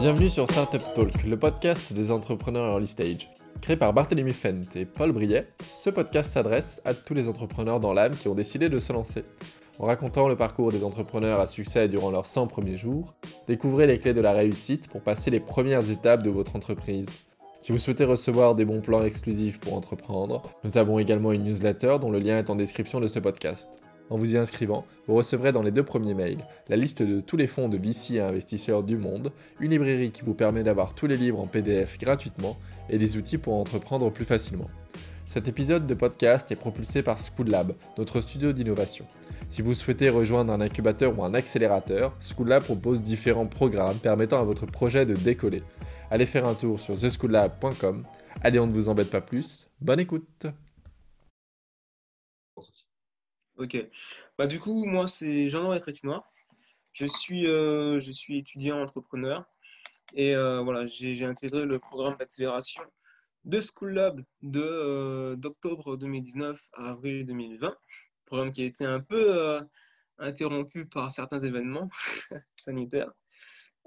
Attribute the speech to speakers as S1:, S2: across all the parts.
S1: Bienvenue sur Startup Talk, le podcast des entrepreneurs early stage. Créé par Barthélemy Fent et Paul Briet, ce podcast s'adresse à tous les entrepreneurs dans l'âme qui ont décidé de se lancer. En racontant le parcours des entrepreneurs à succès durant leurs 100 premiers jours, découvrez les clés de la réussite pour passer les premières étapes de votre entreprise. Si vous souhaitez recevoir des bons plans exclusifs pour entreprendre, nous avons également une newsletter dont le lien est en description de ce podcast. En vous y inscrivant, vous recevrez dans les deux premiers mails la liste de tous les fonds de VC et investisseurs du monde, une librairie qui vous permet d'avoir tous les livres en PDF gratuitement et des outils pour entreprendre plus facilement. Cet épisode de podcast est propulsé par School Lab, notre studio d'innovation. Si vous souhaitez rejoindre un incubateur ou un accélérateur, School Lab propose différents programmes permettant à votre projet de décoller. Allez faire un tour sur theschoollab.com. Allez, on ne vous embête pas plus. Bonne écoute.
S2: Ok. Bah, du coup, moi, c'est Jean-Noël Crétinois. Je suis, euh, je suis étudiant entrepreneur et euh, voilà, j'ai intégré le programme d'accélération de School Lab euh, d'octobre 2019 à avril 2020. Programme qui a été un peu interrompu par certains événements sanitaires.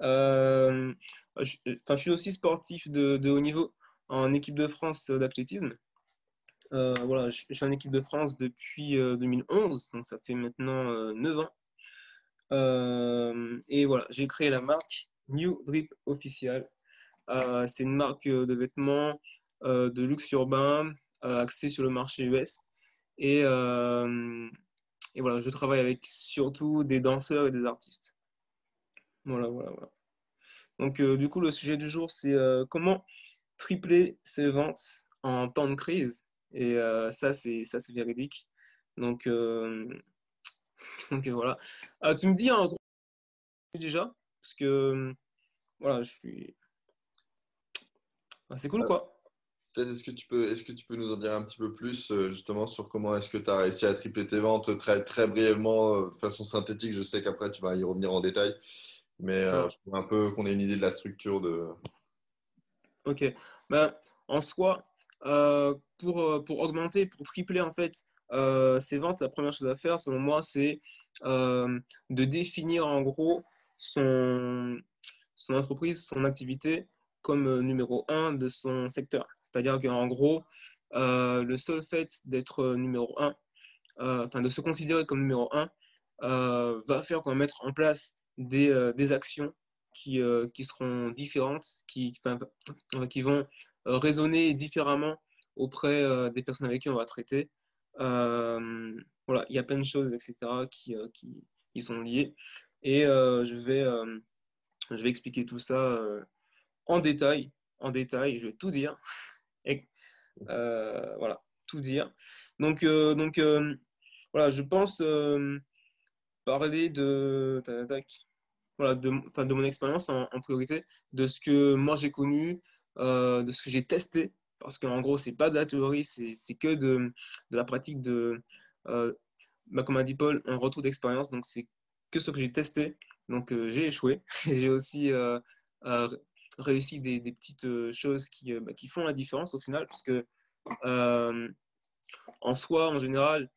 S2: je, je, suis aussi sportif de, haut niveau en équipe de France d'athlétisme. Euh, voilà, je, suis en équipe de France depuis 2011, euh, donc ça fait maintenant 9 euh, ans. et voilà, j'ai créé la marque New Drip Official. c'est une marque de vêtements de luxe urbain axée sur le marché US. Et, et voilà, je travaille avec surtout des danseurs et des artistes. Voilà, voilà, voilà. Donc, du coup, le sujet du jour, c'est comment tripler ses ventes en temps de crise. Et euh, ça, c'est ça, c'est véridique. Donc, euh, donc voilà. Euh, tu me dis en gros déjà, parce que voilà, je suis. Ah, c'est cool quoi.
S1: Est-ce que, tu peux, est-ce que tu peux nous en dire un petit peu plus justement sur comment est-ce que tu as réussi à tripler tes ventes très, très brièvement, de façon synthétique? Je sais qu'après tu vas y revenir en détail, mais un peu qu'on ait une idée de la structure de.
S2: Ok. Ben, en soi, euh, pour, euh, pour augmenter, pour tripler en fait euh, ses ventes, la première chose à faire, selon moi, c'est de définir en gros son, son entreprise, son activité comme numéro un de son secteur. C'est-à-dire qu'en gros, le seul fait d'être numéro un, enfin de se considérer comme numéro un, va faire qu'on va mettre en place des, actions qui, qui, seront différentes, qui, qui vont raisonner différemment auprès euh, des personnes avec qui on va traiter. Euh, voilà, il y a plein de choses, etc., qui, euh, qui, qui sont liées. Et je, vais, je vais expliquer tout ça en détail. En détail, je vais tout dire. Et, voilà, tout dire. Donc, donc voilà, je pense parler de, voilà, de, de mon expérience en, priorité, de ce que moi j'ai connu, euh, de ce que j'ai testé, parce qu'en gros, c'est pas de la théorie, c'est que de, de, la pratique de, euh, bah, comme a dit Paul, un retour d'expérience. Donc, c'est que ce que j'ai testé. Donc, euh, j'ai échoué. j'ai aussi réussi des, petites choses qui, bah, qui, font la différence au final, puisque en soi, en général,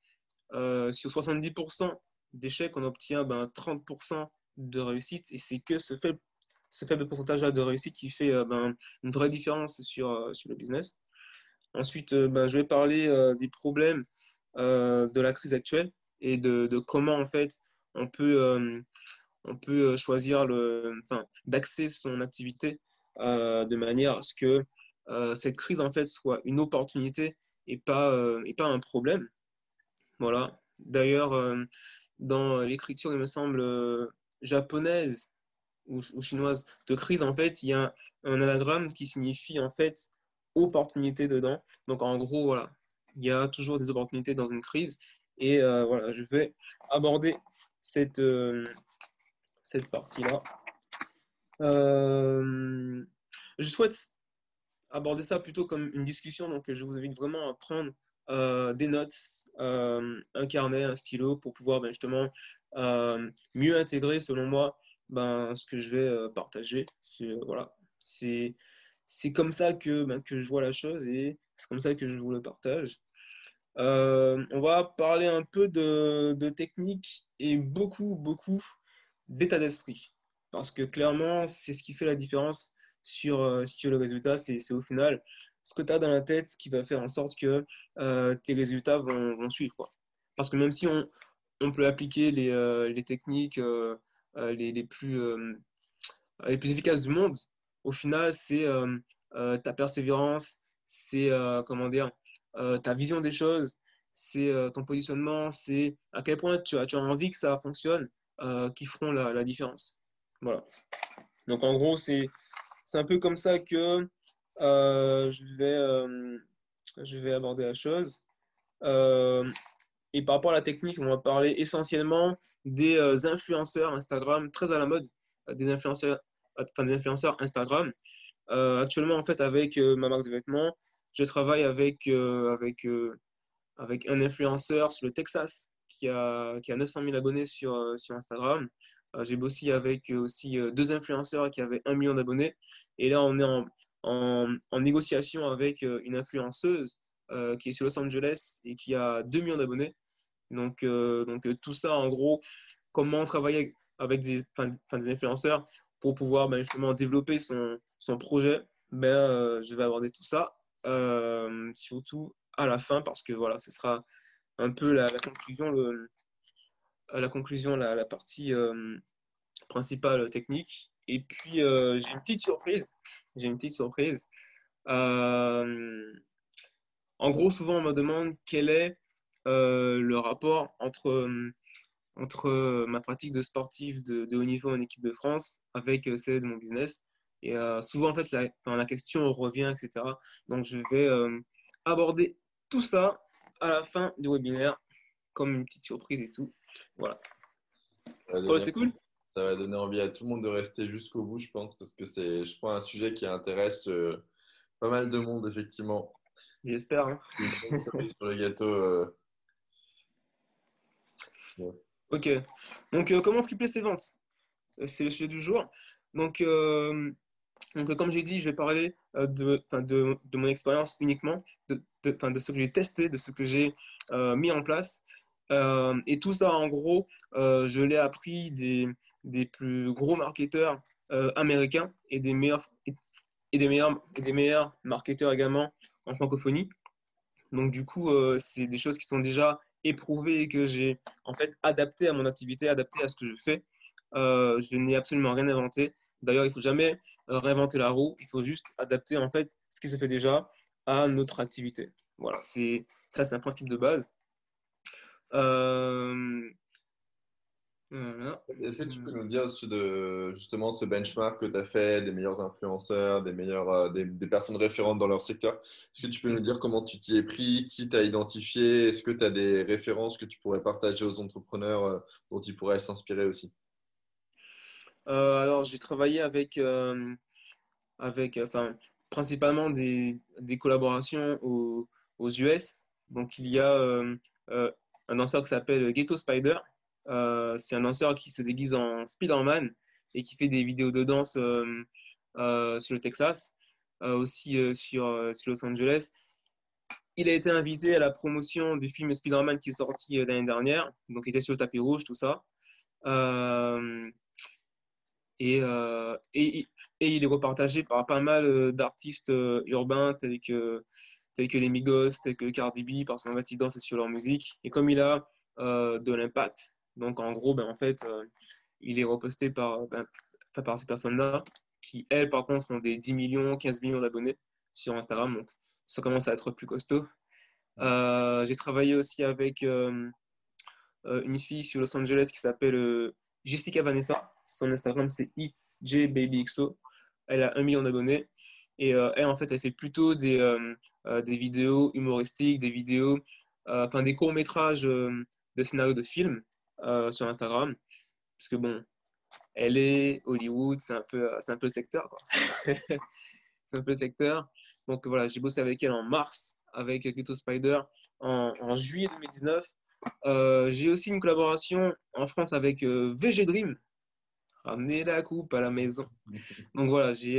S2: sur 70% d'échecs, on obtient ben, 30% de réussite, et c'est que ce fait ce faible pourcentage de réussite qui fait euh, ben, une vraie différence sur, euh, sur le business. Ensuite, euh, ben, je vais parler des problèmes de la crise actuelle et de, de, comment en fait on peut, on peut choisir le, enfin, d'axer son activité de manière à ce que cette crise en fait soit une opportunité et pas, et pas un problème. Voilà. D'ailleurs, dans l'écriture, il me semble, japonaise ou, chinoise de crise, en fait, il y a un, anagramme qui signifie en fait opportunité dedans. Donc en gros, voilà, il y a toujours des opportunités dans une crise. Et euh, voilà, je vais aborder cette, euh, cette partie-là. Euh, je souhaite aborder ça plutôt comme une discussion, donc je vous invite vraiment à prendre des notes, un carnet, un stylo pour pouvoir ben, justement mieux intégrer, selon moi, ben, ce que je vais euh, partager. C'est voilà, c'est comme ça que, ben, que je vois la chose et c'est comme ça que je vous le partage. on va parler un peu de, de technique et beaucoup, beaucoup d'état d'esprit. Parce que clairement, c'est ce qui fait la différence sur, sur le résultat. C'est au final ce que tu as dans la tête qui va faire en sorte que tes résultats vont, suivre. Quoi. Parce que même si on, on peut appliquer les, euh, les techniques euh, euh, les, les, plus, les plus efficaces du monde, au final, c'est ta persévérance, c'est comment dire, ta vision des choses, c'est ton positionnement, c'est à quel point tu as, tu as envie que ça fonctionne qui feront la, différence. Voilà. Donc en gros, c'est un peu comme ça que je, vais, je vais aborder la chose. Et par rapport à la technique, on va parler essentiellement des euh, influenceurs Instagram, très à la mode, euh, des influenceurs, enfin, des influenceurs Instagram. Euh, actuellement, en fait, avec ma marque de vêtements, je travaille avec, avec, avec un influenceur sur le Texas qui a, qui a 900 000 abonnés sur, sur Instagram. J'ai bossé avec aussi deux influenceurs qui avaient un million d'abonnés. Et là, on est en, en, négociation avec une influenceuse qui est sur Los Angeles et qui a 2 millions d'abonnés. Donc, euh, donc euh, tout ça, en gros, comment travailler avec des, influenceurs pour pouvoir ben, justement développer son, son projet, ben, euh, je vais aborder tout ça, surtout à la fin, parce que voilà, ce sera un peu la, conclusion, la, conclusion la, partie principale technique. Et puis, j'ai une petite surprise. J'ai une petite surprise. en gros, souvent, on me demande quel est euh, le rapport entre, euh, entre euh, ma pratique de sportif de, haut niveau en équipe de France avec celle de mon business. Et souvent, en fait, la, question revient, etc. Donc, je vais aborder tout ça à la fin du webinaire, comme une petite surprise et tout. Voilà. c'est cool
S1: Ça va donner envie à tout le monde de rester jusqu'au bout, je pense, parce que c'est, je crois, un sujet qui intéresse pas mal de monde, effectivement.
S2: J'espère. Hein.
S1: sur le gâteau
S2: Ok. Donc, euh, comment tripler ses ventes? Euh, C'est le sujet du jour. Donc, euh, donc comme j'ai dit, je vais parler de, de, de mon expérience uniquement, de, ce que j'ai testé, de ce que j'ai mis en place. et tout ça, en gros, je l'ai appris des, plus gros marketeurs américains et des meilleurs, et des meilleurs, et des meilleurs marketeurs également en francophonie. Donc, du coup, c'est des choses qui sont déjà éprouvé et que j'ai en fait adapté à mon activité, adapté à ce que je fais. Euh, je n'ai absolument rien inventé. D'ailleurs, il faut jamais euh, réinventer la roue. Il faut juste adapter en fait ce qui se fait déjà à notre activité. Voilà, c'est ça, c'est un principe de base.
S1: Euh, est-ce que tu peux nous dire de, justement ce benchmark que tu as fait des meilleurs influenceurs, des, meilleurs, euh, des, personnes référentes dans leur secteur? Est-ce que tu peux nous dire comment tu t'y es pris, qui t'a identifié? Est-ce que tu as des références que tu pourrais partager aux entrepreneurs euh, dont ils pourraient s'inspirer aussi?
S2: Euh, Alors, j'ai travaillé avec, avec enfin, principalement des, collaborations aux, US. Donc, il y a un danseur qui s'appelle Ghetto Spider euh, c'est un danseur qui se déguise en Spider-Man et qui fait des vidéos de danse euh, euh, sur le Texas, aussi sur, sur Los Angeles. Il a été invité à la promotion du film Spider-Man qui est sorti l'année dernière. Donc, il était sur le tapis rouge, tout ça. Et, et, et, il est repartagé par pas mal d'artistes urbains tels que, tels que les Migos, tels que Cardi B, parce qu'en fait, ils dansent sur leur musique. Et comme il a de l'impact donc, en gros, ben, en fait, euh, il est reposté par, ben, par ces personnes-là qui, elles, par contre, ont des 10 millions, 15 millions d'abonnés sur Instagram. Donc, ça commence à être plus costaud. Euh, j'ai travaillé aussi avec euh, une fille sur Los Angeles qui s'appelle Jessica Vanessa. Son Instagram, c'est itsjbabyxo. Elle a 1 million d'abonnés. Et elle, en fait, elle fait plutôt des, des vidéos humoristiques, des vidéos, enfin des courts-métrages de scénarios de films. Euh, sur Instagram. Parce que bon, elle est Hollywood, c'est un peu, c'est un peu le secteur. c'est un peu le secteur. Donc voilà, j'ai bossé avec elle en mars, avec Keto Spider en, en juillet 2019. Euh, j'ai aussi une collaboration en France avec euh, VG Dream. Ramener la coupe à la maison. Donc voilà, j'ai,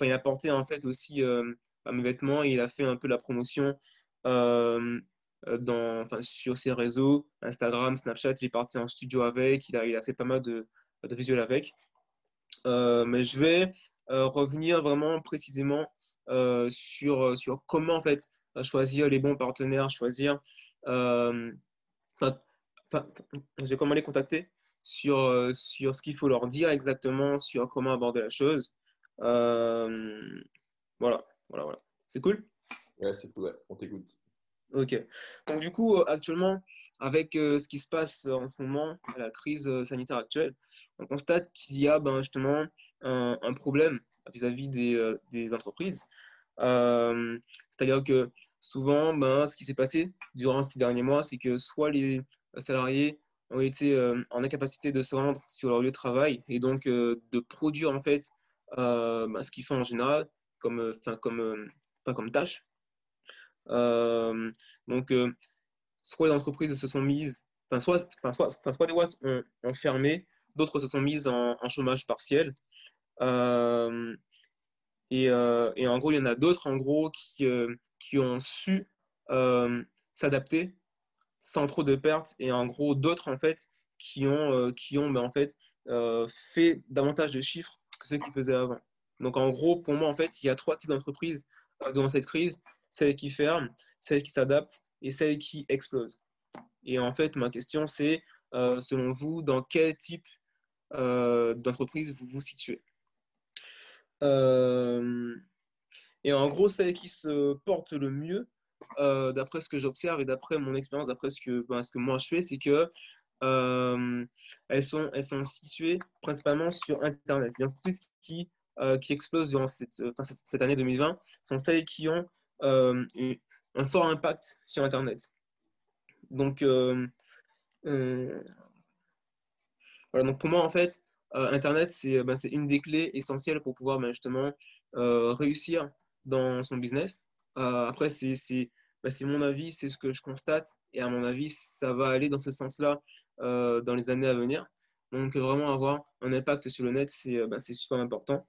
S2: il a porté en fait aussi à mes vêtements et il a fait un peu la promotion dans, enfin, sur ses réseaux, Instagram, Snapchat, il est parti en studio avec, il a, il a fait pas mal de, de visuels avec. mais je vais revenir vraiment précisément sur, sur comment en fait choisir les bons partenaires, choisir, comment les contacter, sur, sur ce qu'il faut leur dire exactement, sur comment aborder la chose. voilà, voilà, voilà. C'est cool?
S1: Ouais, c'est cool, ouais. on t'écoute.
S2: Ok. Donc, du coup, actuellement, avec ce qui se passe en ce moment, la crise sanitaire actuelle, on constate qu'il y a ben, justement un, un problème vis-à-vis des, des, entreprises. C'est-à-dire que souvent, ben, ce qui s'est passé durant ces derniers mois, c'est que soit les salariés ont été en incapacité de se rendre sur leur lieu de travail et donc de produire en fait ben, ce qu'ils font en général comme, comme, comme tâche. donc, soit les entreprises se sont mises, enfin, soit, soit, soit, des boîtes ont, fermé, d'autres se sont mises en, chômage partiel. Et, et, en gros, il y en a d'autres en gros qui, qui ont su s'adapter sans trop de pertes et en gros d'autres en fait qui ont, qui ont ben, en fait, fait davantage de chiffres que ceux qu'ils faisaient avant. Donc en gros, pour moi, en fait, il y a trois types d'entreprises dans cette crise celles qui ferment, celles qui s'adaptent et celles qui explosent. Et en fait, ma question, c'est, euh, selon vous, dans quel type euh, d'entreprise vous vous situez? euh, Et en gros, celles qui se portent le mieux, d'après ce que j'observe et d'après mon expérience, d'après ce que, ben, moi je fais, c'est que elles, sont, elles sont situées principalement sur Internet. Il y en plus qui, qui explosent durant cette, cette année 2020 sont celles qui ont euh, un fort impact sur Internet. Donc, euh, euh, donc pour moi, en fait, Internet, ben, c'est une des clés essentielles pour pouvoir ben, justement réussir dans son business. après, ben, c'est mon avis, c'est ce que je constate. Et à mon avis, ça va aller dans ce sens-là dans les années à venir. Donc, vraiment avoir un impact sur le net, c'est super important.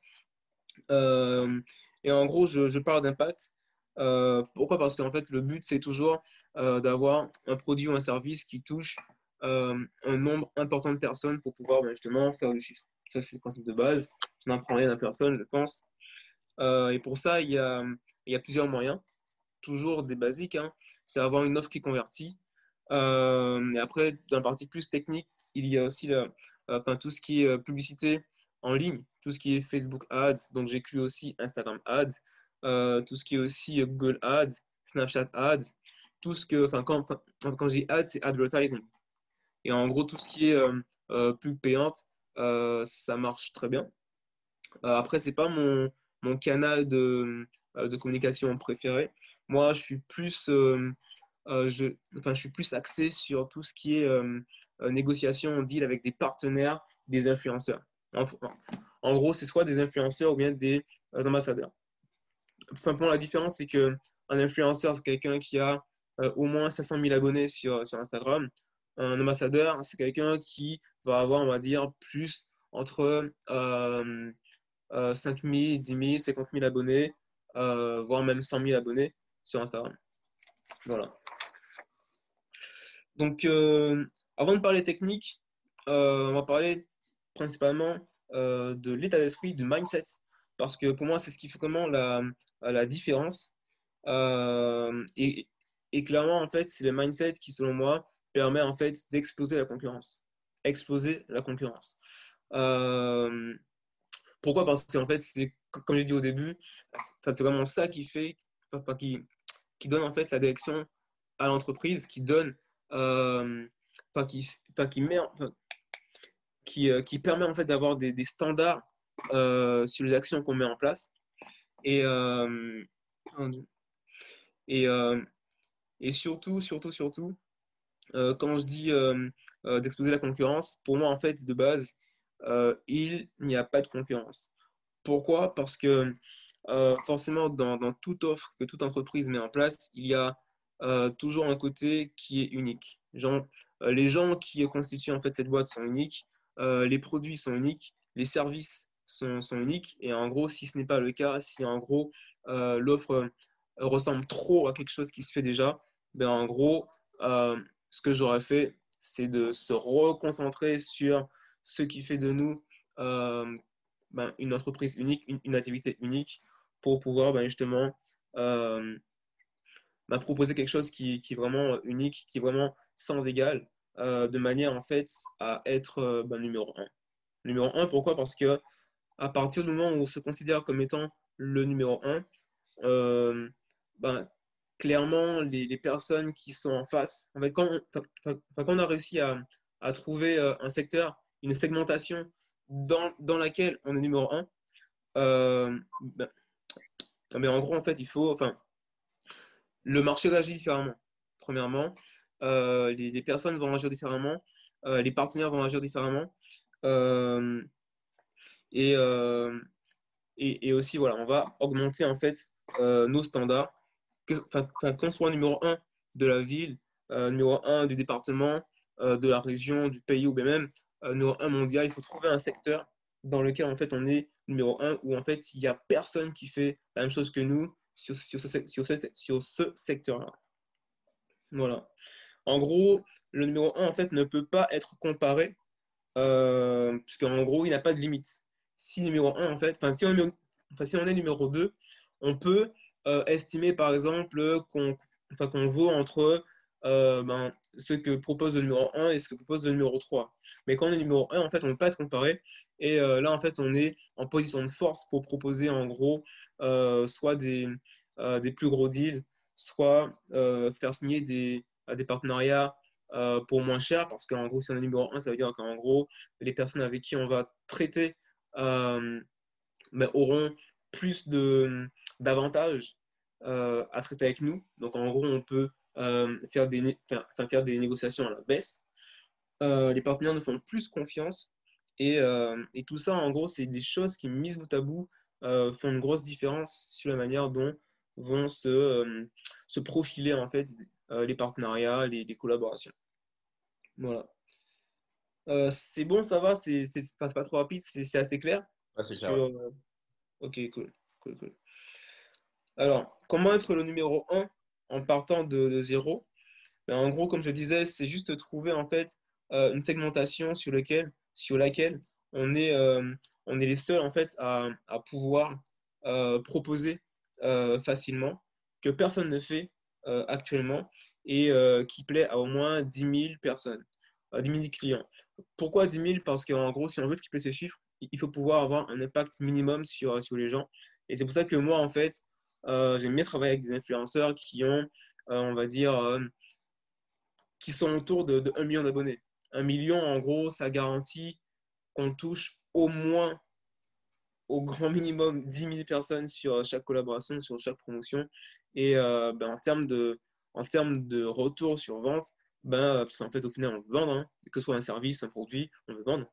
S2: et en gros, je, parle d'impact euh, pourquoi? Parce qu'en fait, le but, c'est toujours euh, d'avoir un produit ou un service qui touche euh, un nombre important de personnes pour pouvoir ben, justement faire le chiffre. Ça, c'est le principe de base. Je n'apprends rien à personne, je pense. et pour ça, il y, a, plusieurs moyens. Toujours des basiques. Hein. C'est avoir une offre qui convertit. et après, dans la partie plus technique, il y a aussi tout ce qui est publicité en ligne, tout ce qui est Facebook Ads. Donc, j'écris aussi Instagram Ads. Euh, tout ce qui est aussi Google Ads, Snapchat Ads, tout ce que, quand, quand dis ads, c'est advertising. Et en gros, tout ce qui est euh, euh, pub payante, ça marche très bien. après, c'est pas mon, canal de, communication préféré. Moi, je suis plus, je, je suis plus axé sur tout ce qui est négociation, deal avec des partenaires, des influenceurs. en gros, c'est soit des influenceurs ou bien des ambassadeurs simplement la différence, c'est qu'un influenceur, c'est quelqu'un qui a euh, au moins 500 000 abonnés sur Instagram. Un ambassadeur, c'est quelqu'un qui va avoir, on va dire, plus entre euh, 5 000, 10 000, 50 000 abonnés, euh, voire même 100 000 abonnés sur Instagram. Voilà. Donc, euh, avant de parler technique, on va parler principalement de l'état d'esprit, du mindset. Parce que pour moi, c'est ce qui fait vraiment la, la différence. Euh, et, et, clairement, en fait, c'est le mindset qui, selon moi, permet en fait d'exploser la concurrence. Exploser la concurrence. Euh, pourquoi? Parce qu'en fait, comme j'ai dit au début, c'est vraiment ça qui fait, qui, donne en fait la direction à l'entreprise, qui donne, euh, qui, met, qui, qui permet en fait d'avoir des, standards sur les actions qu'on met en place. Et, euh, et, euh, surtout, surtout, surtout, euh, quand je dis d'exposer la concurrence, pour moi, en fait, de base, il n'y a pas de concurrence. Pourquoi? Parce que forcément, dans, toute offre que toute entreprise met en place, il y a toujours un côté qui est unique. Les gens qui constituent en fait cette boîte sont uniques, les produits sont uniques, les services sont, uniques. Et en gros, si ce n'est pas le cas, si en gros euh, l'offre ressemble trop à quelque chose qui se fait déjà, ben, en gros, ce que j'aurais fait, c'est de se reconcentrer sur ce qui fait de nous ben, une entreprise unique, une, activité unique, pour pouvoir ben, justement m'a proposé quelque chose qui, est vraiment unique, qui est vraiment sans égal, euh, de manière en fait à être euh, ben, numéro un. Numéro un, pourquoi? Parce que à partir du moment où on se considère comme étant le numéro un, euh, ben, clairement, les, personnes qui sont en face, en quand, on, quand on a réussi à, à trouver un secteur, une segmentation dans, dans, laquelle on est numéro un, ben, mais en gros, en fait, il faut, enfin, le marché réagit différemment. Premièrement, euh, les, personnes vont agir différemment, euh, les partenaires vont agir différemment. Euh, et, et, aussi, voilà, on va augmenter en fait nos standards. Qu'on soit numéro 1 de la ville, numéro 1 du département, de la région, du pays ou même numéro 1 mondial, il faut trouver un secteur dans lequel en fait on est numéro 1 où en fait il n'y a personne qui fait la même chose que nous sur, ce, secteur-là. Voilà. En gros, le numéro 1 en fait ne peut pas être comparé euh, gros il n'a pas de limite. Si numéro 1 en fait, enfin si, si, on est numéro 2, on peut euh, estimer par exemple qu'on enfin, qu'on vaut entre euh, ben, ce que propose le numéro 1 et ce que propose le numéro 3. Mais quand on est numéro 1, en fait, on ne peut pas être comparé. Et euh, là, en fait, on est en position de force pour proposer en gros euh, soit des, des plus gros deals, soit faire signer des, des partenariats pour moins cher. Parce qu'en gros, si on est numéro 1, ça veut dire qu'en gros, les personnes avec qui on va traiter ben, auront plus d'avantages à traiter avec nous. Donc, en gros, on peut euh, faire, des faire, des négociations à la baisse. Euh, les partenaires nous font plus confiance. Et, euh, et tout ça, en gros, c'est des choses qui, mises bout à bout, font une grosse différence sur la manière dont vont se, se profiler en fait les partenariats, les, les collaborations. Voilà. c'est bon, ça va, c'est pas, pas trop rapide, c'est assez clair.
S1: Ah, c'est clair.
S2: Ok, cool. cool, cool. Alors, comment être le numéro 1 en partant de, zéro? Ben, en gros, comme je disais, c'est juste trouver en fait euh, une segmentation sur, laquelle on est, euh, on les seuls en fait à, pouvoir euh, proposer facilement, que personne ne fait actuellement et qui plaît à au moins 10 000 personnes, 10 000 clients. Pourquoi 10 000 Parce qu'en gros, si on veut tripler ces chiffres, il faut pouvoir avoir un impact minimum sur, les gens. Et c'est pour ça que moi, en fait, j'aime bien travailler avec des influenceurs qui ont, euh, on va dire, euh, qui sont autour de, 1 million d'abonnés. 1 million, en gros, ça garantit qu'on touche au moins, au grand minimum, 10 000 personnes sur chaque collaboration, sur chaque promotion. Et ben, en termes de, en termes de retour sur vente, ben, parce qu'en fait, au final, on veut vendre, hein, que ce soit un service, un produit, on veut vendre.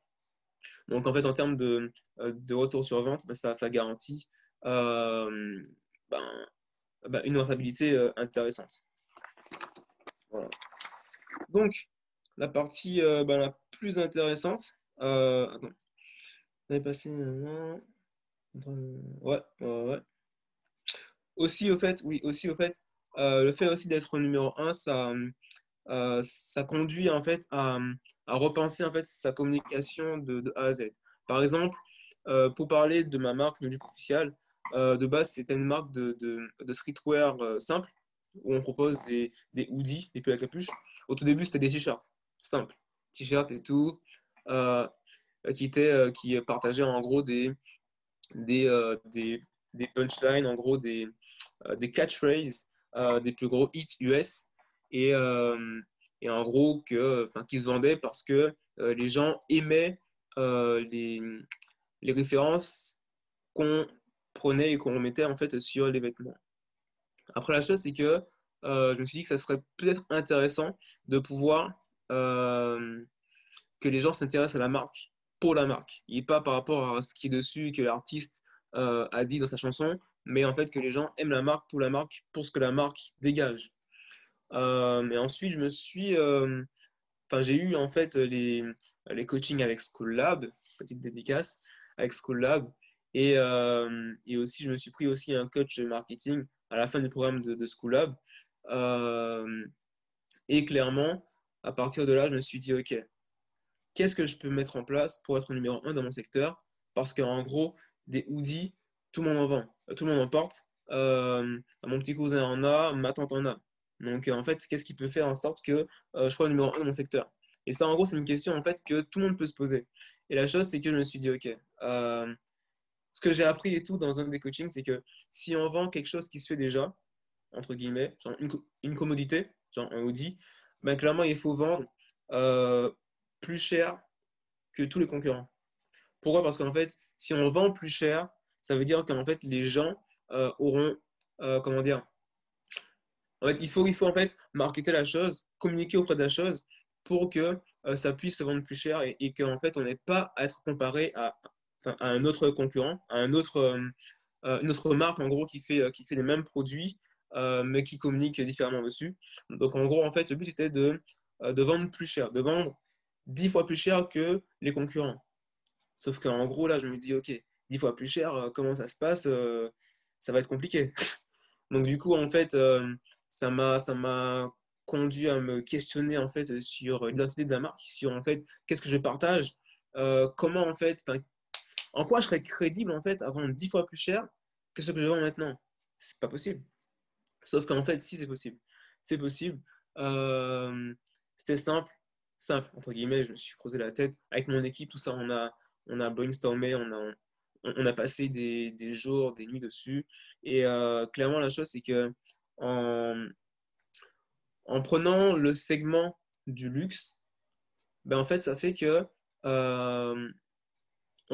S2: Donc, en fait, en termes de, de retour sur vente, ben, ça, ça garantit ben, ben, une rentabilité euh, intéressante. Donc, la partie euh, ben, la plus intéressante. Euh, attends. On passé. Ouais, ouais, Aussi, au fait, oui, aussi, au fait, le fait aussi d'être numéro 1, ça, ça conduit en fait à, à, repenser en fait sa communication de, de A à Z. Par exemple, pour parler de ma marque Nuduc Official, euh, de base, c'était une marque de, de, streetwear euh, simple où on propose des, des hoodies, des pulls à capuche. Au tout début, c'était des t-shirts simples, t-shirts et tout, euh, qui, étaient, qui partageaient en gros des, des, des, des punchlines, en gros des, des catchphrases, des plus gros hits US. Et, et en gros, que, qui se vendaient parce que les gens aimaient les, les références qu'on prenait et qu'on mettait en fait sur les vêtements. Après, la chose, c'est que euh, je me suis dit que ça serait peut-être intéressant de pouvoir euh, que les gens s'intéressent à la marque pour la marque et pas par rapport à ce qui est dessus que l'artiste euh, a dit dans sa chanson, mais en fait que les gens aiment la marque pour la marque, pour ce que la marque dégage. mais ensuite, je me suis, enfin, j'ai eu en fait les, les coachings avec School Lab, petite dédicace avec School Lab, et, euh, et, aussi, je me suis pris aussi un coach marketing à la fin du programme de, de School Lab et clairement, à partir de là, je me suis dit, OK, qu'est-ce que je peux mettre en place pour être numéro un dans mon secteur? Parce qu'en gros, des hoodies, tout le monde en vend, tout le monde en porte. mon petit cousin en a, ma tante en a. Donc, en fait, qu'est-ce qui peut faire en sorte que je sois numéro un dans mon secteur? Et ça, en gros, c'est une question en fait que tout le monde peut se poser. Et la chose, c'est que je me suis dit, OK, ce que j'ai appris et tout dans un des coachings, c'est que si on vend quelque chose qui se fait déjà, entre guillemets, genre une, commodité, genre un Audi, ben clairement, il faut vendre euh, plus cher que tous les concurrents. Pourquoi? Parce qu'en fait, si on vend plus cher, ça veut dire qu'en fait, les gens euh, auront, euh, comment dire, en fait, il faut, il faut en fait marketer la chose, communiquer auprès de la chose pour que ça puisse se vendre plus cher et, et qu'en fait, on n'ait pas à être comparé à à un autre concurrent, à un autre, euh, euh, une autre marque en gros qui fait, euh, qui fait les mêmes produits mais qui communique différemment dessus. Donc en gros, en fait, le but était de, de vendre plus cher, de vendre 10 fois plus cher que les concurrents. Sauf qu'en gros, là, je me dis, OK, 10 fois plus cher, comment ça se passe Ça va être compliqué. Donc du coup, en fait, ça m'a conduit à me questionner en fait sur l'identité de la marque, sur en fait qu'est-ce que je partage, comment en fait, en quoi je serais crédible en fait à vendre 10 fois plus cher que ce que je vends maintenant? C'est pas possible. Sauf qu'en fait, si c'est possible. C'est possible. Euh, c'était simple, simple, entre guillemets, je me suis creusé la tête. Avec mon équipe, tout ça, on a, brainstormé, on a, passé des, jours, des nuits dessus. Et euh, clairement, la chose, c'est que en, en, prenant le segment du luxe, ben, en fait, ça fait que euh,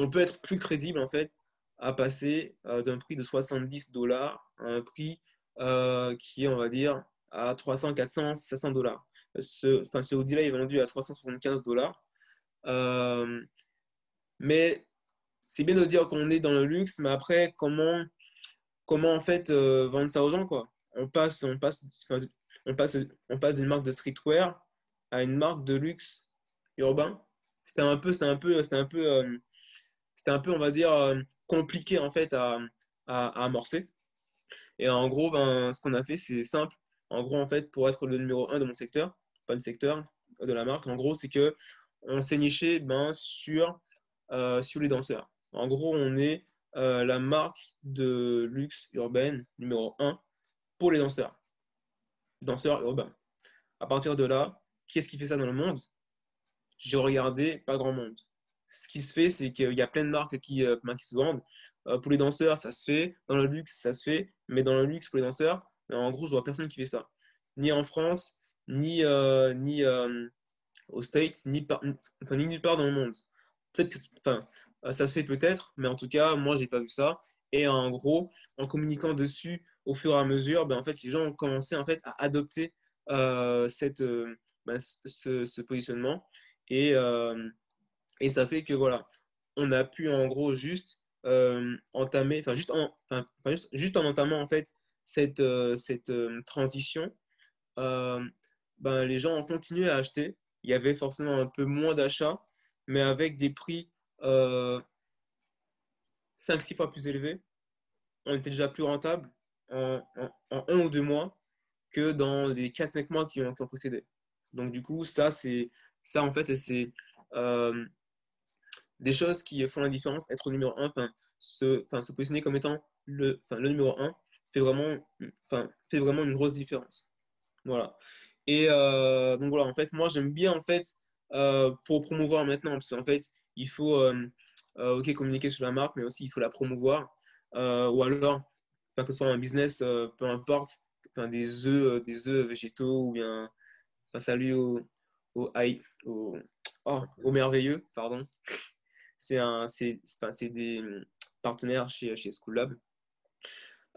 S2: on peut être plus crédible en fait à passer euh, d'un prix de 70 dollars à un prix euh, qui est, on va dire, à 300, 400, 500 dollars. Ce, enfin, ce Audi-là est vendu à 375 dollars. Euh, mais c'est bien de dire qu'on est dans le luxe, mais après, comment, comment en fait vendre ça aux gens quoi? On passe, on passe, on passe, on passe d'une marque de streetwear à une marque de luxe urbain. C'était un peu, c'était un peu, c'était un peu c'était un peu, on va dire, euh, compliqué en fait à, amorcer. Et en gros, ben, ce qu'on a fait, c'est simple. En gros, en fait, pour être le numéro un de mon secteur, pas du secteur, de la marque, en gros, c'est que on s'est niché ben, sur, euh, sur les danseurs. En gros, on est euh, la marque de luxe urbaine numéro un pour les danseurs. Danseurs urbains. À partir de là, qui est-ce qui fait ça dans le monde? J'ai regardé pas grand monde ce qui se fait, c'est qu'il y a plein de marques qui, euh, qui se vendent. Euh, pour les danseurs, ça se fait. Dans le luxe, ça se fait. Mais dans le luxe, pour les danseurs, en gros, je vois personne qui fait ça. Ni en France, ni, euh, ni aux States, ni, nulle part dans le monde. Enfin, ça se fait peut-être, mais en tout cas, moi, j'ai pas vu ça. Et en gros, en communiquant dessus au fur et à mesure, ben, en fait, les gens ont commencé en fait, à adopter cette, ben, ce, ce, positionnement. Et, et ça fait que voilà, on a pu en gros juste euh, entamer, enfin juste en, enfin, juste, juste, en entamant en fait cette, euh, cette euh, transition, ben, les gens ont continué à acheter. Il y avait forcément un peu moins d'achats, mais avec des prix 5-6 fois plus élevés. On était déjà plus rentable en, en, un ou deux mois que dans les 4-5 mois qui ont, qui ont, précédé. Donc du coup, ça, c'est ça en fait, c'est des choses qui font la différence, être numéro 1, enfin, se, se positionner comme étant le, le numéro 1 fait vraiment, fait vraiment une grosse différence. Voilà. Et euh, donc voilà, en fait, moi j'aime bien en fait euh, pour promouvoir maintenant, parce qu'en fait, il faut euh, ok communiquer sur la marque, mais aussi il faut la promouvoir, ou alors, que ce soit un business, peu importe, des œufs, des œufs végétaux ou bien, salut au, au, au merveilleux, pardon c'est un, c'est, des partenaires chez, chez School Lab.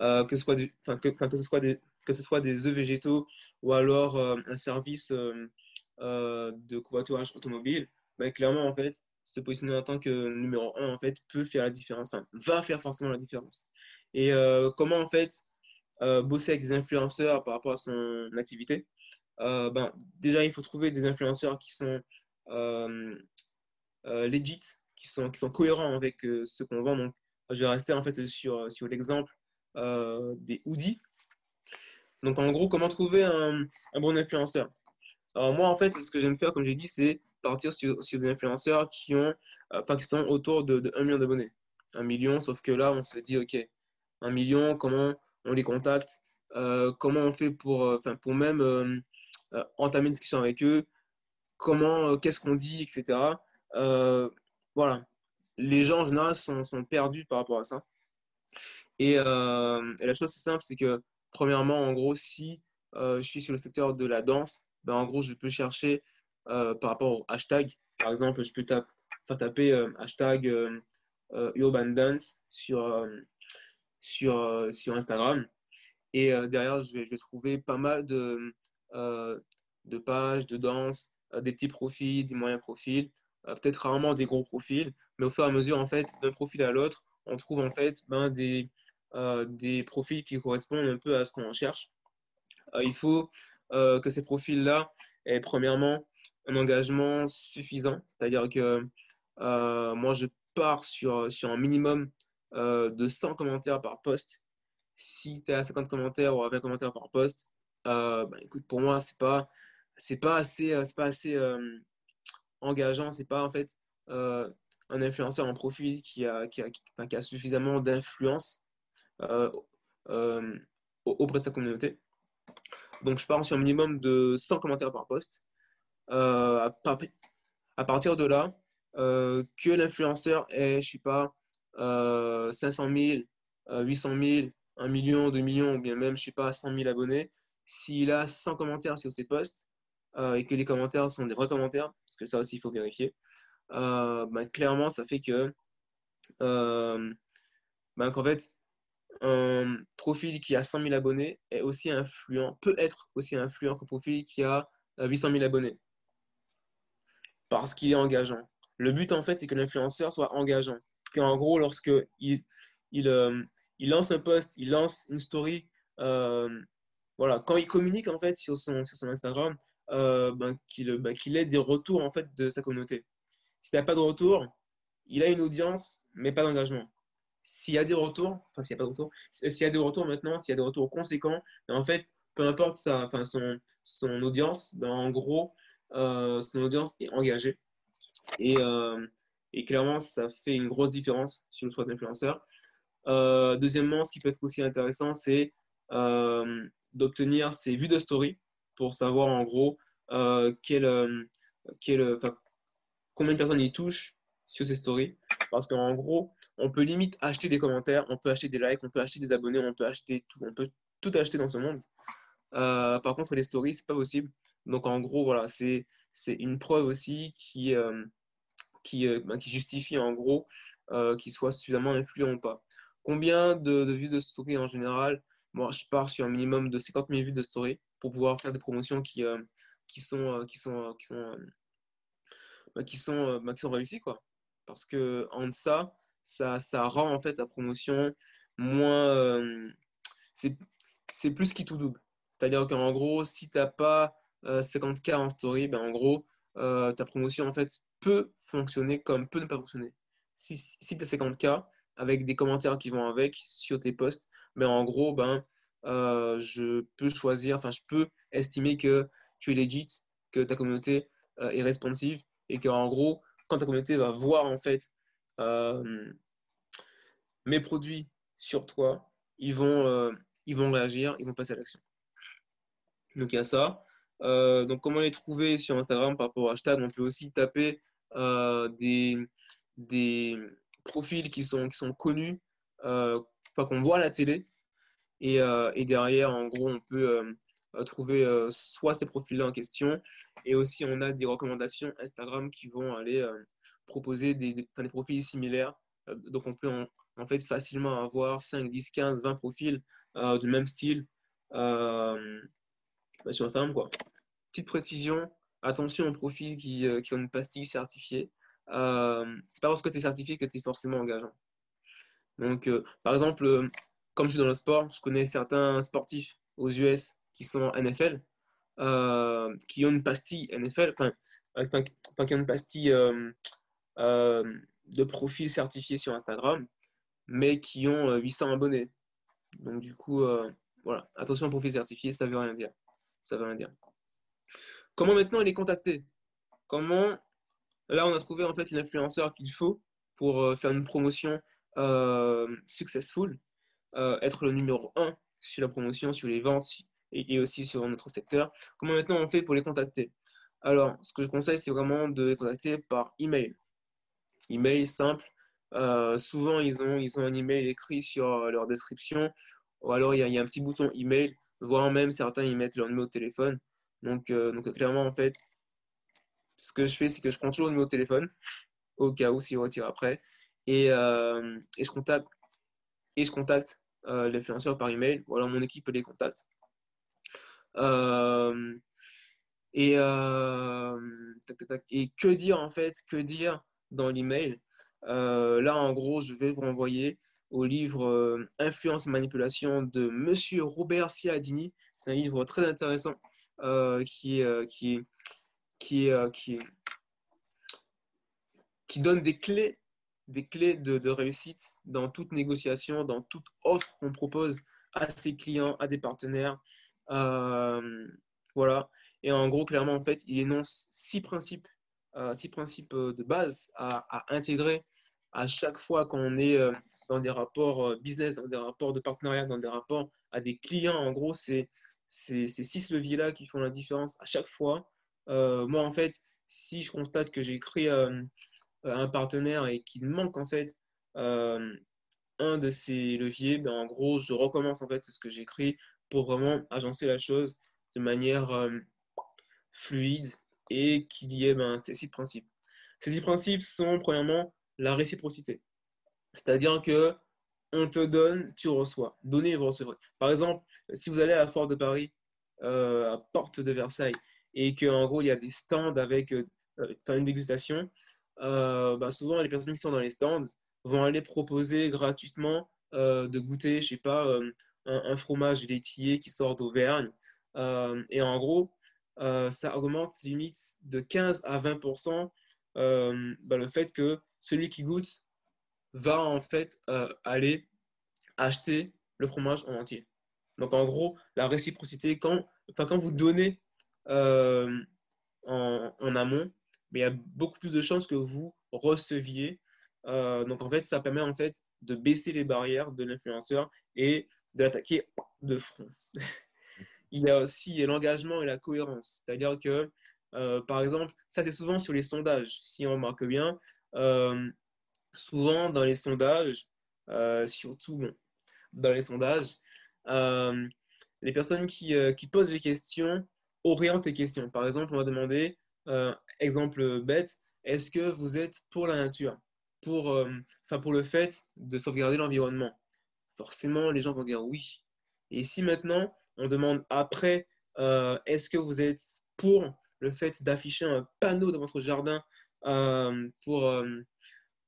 S2: Euh, que, ce soit des, que, ce soit que ce soit des œufs végétaux ou alors euh, un service euh, de covoiturage automobile, ben, clairement, en fait, se positionner en tant que numéro un, en fait, peut faire la différence, va faire forcément la différence. Et comment, en fait, bosser avec des influenceurs par rapport à son activité ben, Déjà, il faut trouver des influenceurs qui sont legit, qui sont, cohérents avec euh, ce qu'on vend. Donc, je vais rester en fait sur, sur l'exemple euh, des hoodies. Donc, en gros, comment trouver un, bon influenceur? Alors, moi, en fait, ce que j'aime faire, comme j'ai dit, c'est partir sur, des influenceurs qui, ont, enfin, qui sont autour de, 1 million d'abonnés. Un million, sauf que là, on se dit, OK, un million, comment on les contacte? Comment on fait pour, enfin, pour même entamer une discussion avec eux? Comment, qu'est-ce qu'on dit, etc. voilà. Les gens, en général, sont, perdus par rapport à ça. Et, euh, et la chose, c'est simple, c'est que premièrement, en gros, si euh, je suis sur le secteur de la danse, ben, en gros, je peux chercher euh, par rapport au hashtag. Par exemple, je peux faire taper hashtag urban dance sur, Instagram. Et derrière, je vais, je vais, trouver pas mal de, de pages de danse, des petits profils, des moyens profils, peut-être rarement des gros profils, mais au fur et à mesure, en fait, d'un profil à l'autre, on trouve en fait ben, des, euh, des profils qui correspondent un peu à ce qu'on cherche. Euh, il faut euh, que ces profils-là aient premièrement un engagement suffisant, c'est-à-dire que moi je pars sur, sur un minimum de 100 commentaires par poste. Si tu es à 50 commentaires ou à 20 commentaires par poste, ben, écoute, pour moi, c'est pas, c'est pas assez, pas assez engageant, c'est pas en fait un influenceur en profil qui a, qui a, suffisamment d'influence euh, euh, auprès de sa communauté. Donc, je pars sur un minimum de 100 commentaires par poste. Euh, à, partir de là, que l'influenceur ait, je sais pas, 500 000, 800 000, 1 million, 2 millions, ou bien même, je sais pas, 100 000 abonnés, s'il a 100 commentaires sur ses posts et que les commentaires sont des vrais commentaires, parce que ça aussi, il faut vérifier, ben, clairement, ça fait que, ben, qu'en fait, un profil qui a 100 000 abonnés est aussi influent, peut être aussi influent qu'un profil qui a 800 000 abonnés. Parce qu'il est engageant. Le but, en fait, c'est que l'influenceur soit engageant. Qu'en gros, lorsque il, il, euh, lance un post, il lance une story, euh, voilà, quand il communique, en fait, sur son, sur son Instagram, euh, ben, ben, qu'il ait des retours, en fait, de sa communauté. S'il n'a pas de retour, il a une audience, mais pas d'engagement s'il y a des retours, enfin s'il a pas de retour, s'il y a des retours maintenant, s'il y a des retours conséquents, en fait, peu importe sa, enfin, son, son audience, ben, en gros, euh, son audience est engagée. Et, euh, et, clairement, ça fait une grosse différence sur le choix. Euh, deuxièmement, ce qui peut être aussi intéressant, c'est d'obtenir ses vues de story pour savoir en gros quel, quel, combien de personnes y touchent sur ces stories. Parce qu'en gros, on peut limite acheter des commentaires, on peut acheter des likes, on peut acheter des abonnés, on peut acheter tout, on peut tout acheter dans ce monde. Euh, par contre, les stories, c'est pas possible. Donc, en gros, voilà, c'est une preuve aussi qui, euh, euh, ben, qui, justifie en gros qu'il soit suffisamment influent ou pas. Combien de, vues de story en général? Moi, je pars sur un minimum de 50 000 vues de story pour pouvoir faire des promotions qui, qui sont, qui sont, qui sont, ben, qui sont, ben, qui réussies, quoi. Parce que en ça, ça, ça rend en fait la promotion moins. Euh, c'est plus qui tout double. C'est-à-dire qu'en gros, si tu n'as pas 50K euh, en story, ben en gros, euh, ta promotion en fait peut fonctionner comme peut ne pas fonctionner. Si, si tu as 50K avec des commentaires qui vont avec sur tes posts, ben en gros, ben, je peux choisir, enfin, je peux estimer que tu es legit, que ta communauté est responsive et qu'en gros, quand ta communauté va voir en fait euh, mes produits sur toi, ils vont, euh, ils vont réagir, ils vont passer à l'action. Donc il y a ça. Euh, donc comment les trouver sur Instagram par rapport au hashtag? On peut aussi taper des, des profils qui sont, qui sont connus, pas qu'on voit à la télé. Et, et, derrière, en gros, on peut trouver soit ces profils-là en question, et aussi on a des recommandations Instagram qui vont aller proposer des, profils similaires. Euh, donc, on peut en, fait facilement avoir 5, 10, 15, 20 profils euh, du même style euh, sur Instagram. Quoi. Petite précision, attention aux profils qui, ont une pastille certifiée. Euh, c'est pas parce que tu es certifié que tu es forcément engageant. Donc, par exemple, comme je suis dans le sport, je connais certains sportifs aux US qui sont NFL, qui ont une pastille NFL, enfin, enfin qui ont une pastille euh, de profils certifiés sur Instagram, mais qui ont 800 euh, abonnés. Donc du coup, euh, Voilà, attention, profil certifié, ça veut rien dire. Ça veut rien dire. Comment maintenant les contacter? Comment Là, on a trouvé en fait l'influenceur qu'il faut pour euh, faire une promotion euh, successful, euh, être le numéro 1 sur la promotion, sur les ventes et, aussi sur notre secteur. Comment maintenant on fait pour les contacter? Alors, ce que je conseille, c'est vraiment de les contacter par email. Email simple. souvent, ils ont, ils ont un email écrit sur leur description, ou alors il y, a, un petit bouton email, voire même certains ils mettent leur numéro de téléphone. Donc, donc clairement, en fait, ce que je fais, c'est que je prends toujours le numéro de téléphone, au cas où s'il retire après, et, euh, et, je contacte, et je contacte euh, l'influenceur par email, alors mon équipe les contacte. Euh, et, et que dire en fait, que dire dans l'email? Là, en gros, je vais vous renvoyer au livre Influence manipulation de Monsieur Robert Cialdini. C'est un livre très intéressant qui, qui, qui, euh, qui, qui donne des clés, des clés de, réussite dans toute négociation, dans toute offre qu'on propose à ses clients, à des partenaires. Euh, voilà. Et en gros, clairement, en fait, il énonce six principes, euh, six principes de base à, intégrer à chaque fois qu'on est dans des rapports business, dans des rapports de partenariat, dans des rapports à des clients. En gros, c'est ces six leviers-là qui font la différence à chaque fois. Euh, moi, en fait, si je constate que j'ai créé euh, un partenaire et qu'il manque en fait euh, un de ces leviers, ben, en gros, je recommence en fait ce que créé pour vraiment agencer la chose de manière fluide et qui dit ben, ces six principes. Ces six principes sont premièrement la réciprocité. C'est-à-dire que on te donne, tu reçois. Donner, vous recevrez. Par exemple, si vous allez à Fort de Paris, à Porte de Versailles, et qu'en gros, il y a des stands avec euh, euh, une dégustation, euh, bah, souvent, les personnes qui sont dans les stands vont aller proposer gratuitement de goûter, je sais pas, un, fromage laitier qui sort d'Auvergne. et en gros, ça augmente limite de 15 à 20% bah, le fait que celui qui goûte va en fait aller acheter le fromage en entier. Donc en gros, la réciprocité, quand, quand vous donnez euh, en, amont, mais il y a beaucoup plus de chances que vous receviez. Euh, donc en fait, ça permet en fait de baisser les barrières de l'influenceur et de l'attaquer de front. il y a aussi l'engagement et la cohérence. C'est-à-dire que, euh, par exemple, ça c'est souvent sur les sondages. Si on remarque bien, souvent dans les sondages, surtout dans les sondages, les personnes qui, qui, posent les questions oriente tes questions. Par exemple, on va demander, euh, exemple bête, est-ce que vous êtes pour la nature? Pour, euh, pour le fait de sauvegarder l'environnement Forcément, les gens vont dire oui. Et si maintenant, on demande après, euh, est-ce que vous êtes pour le fait d'afficher un panneau dans votre jardin pour,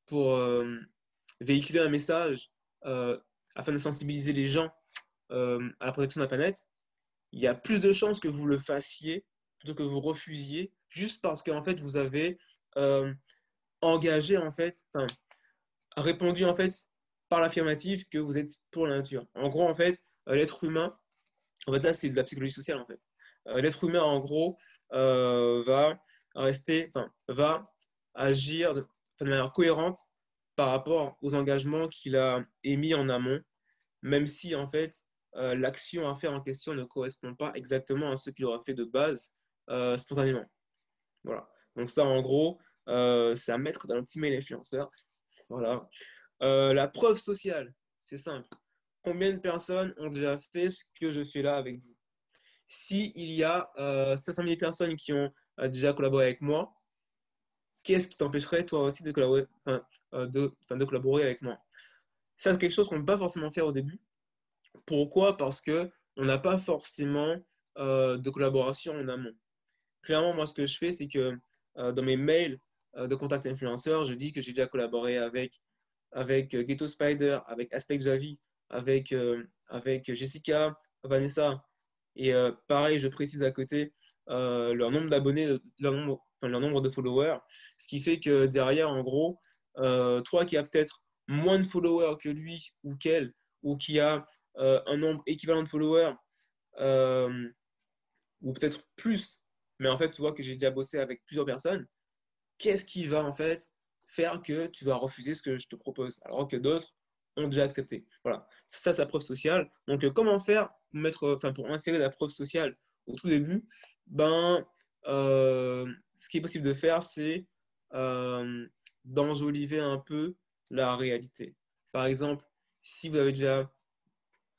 S2: pour véhiculer un message afin de sensibiliser les gens à la protection de la planète il y a plus de chances que vous le fassiez plutôt que vous refusiez, juste parce qu'en fait, vous avez euh, engagé, en fait, répondu, en fait, par l'affirmative que vous êtes pour la nature. En gros, en fait, euh, l'être humain, en fait, là, c'est de la psychologie sociale, en fait. Euh, l'être humain, en gros, va rester, va agir de, manière cohérente par rapport aux engagements qu'il a émis en amont, même si, en fait, l'action à faire en question ne correspond pas exactement à ce qu'il aura fait de base spontanément. Voilà. Donc ça, en gros, euh, c'est à mettre dans un petit mail influenceur. Voilà. la preuve sociale, c'est simple. Combien de personnes ont déjà fait ce que je fais là avec vous? S'il y a 500 000 personnes qui ont déjà collaboré avec moi, qu'est-ce qui t'empêcherait toi aussi de collaborer, avec moi? C'est quelque chose qu'on ne peut pas forcément faire au début, pourquoi? Parce que on n'a pas forcément euh, de collaboration en amont. Clairement, moi, ce que je fais, c'est que euh, dans mes mails euh, de contact influenceur, je dis que j'ai déjà collaboré avec, avec Ghetto Spider, avec Aspect Javi, avec, avec Jessica, Vanessa. Et pareil, je précise à côté leur nombre d'abonnés, leur nombre, leur nombre de followers. Ce qui fait que derrière, en gros, toi qui as peut-être moins de followers que lui ou qu'elle, ou qui a un nombre équivalent de followers, ou peut-être plus, mais en fait, tu vois que j'ai déjà bossé avec plusieurs personnes, qu'est-ce qui va en fait faire que tu vas refuser ce que je te propose, alors que d'autres ont déjà accepté? Voilà, ça, c'est la preuve sociale. Donc, euh, comment faire pour, mettre, enfin, pour insérer la preuve sociale au tout début? Ben, euh, Ce qui est possible de faire, c'est euh, d'enjoliver un peu la réalité. Par exemple, si vous avez déjà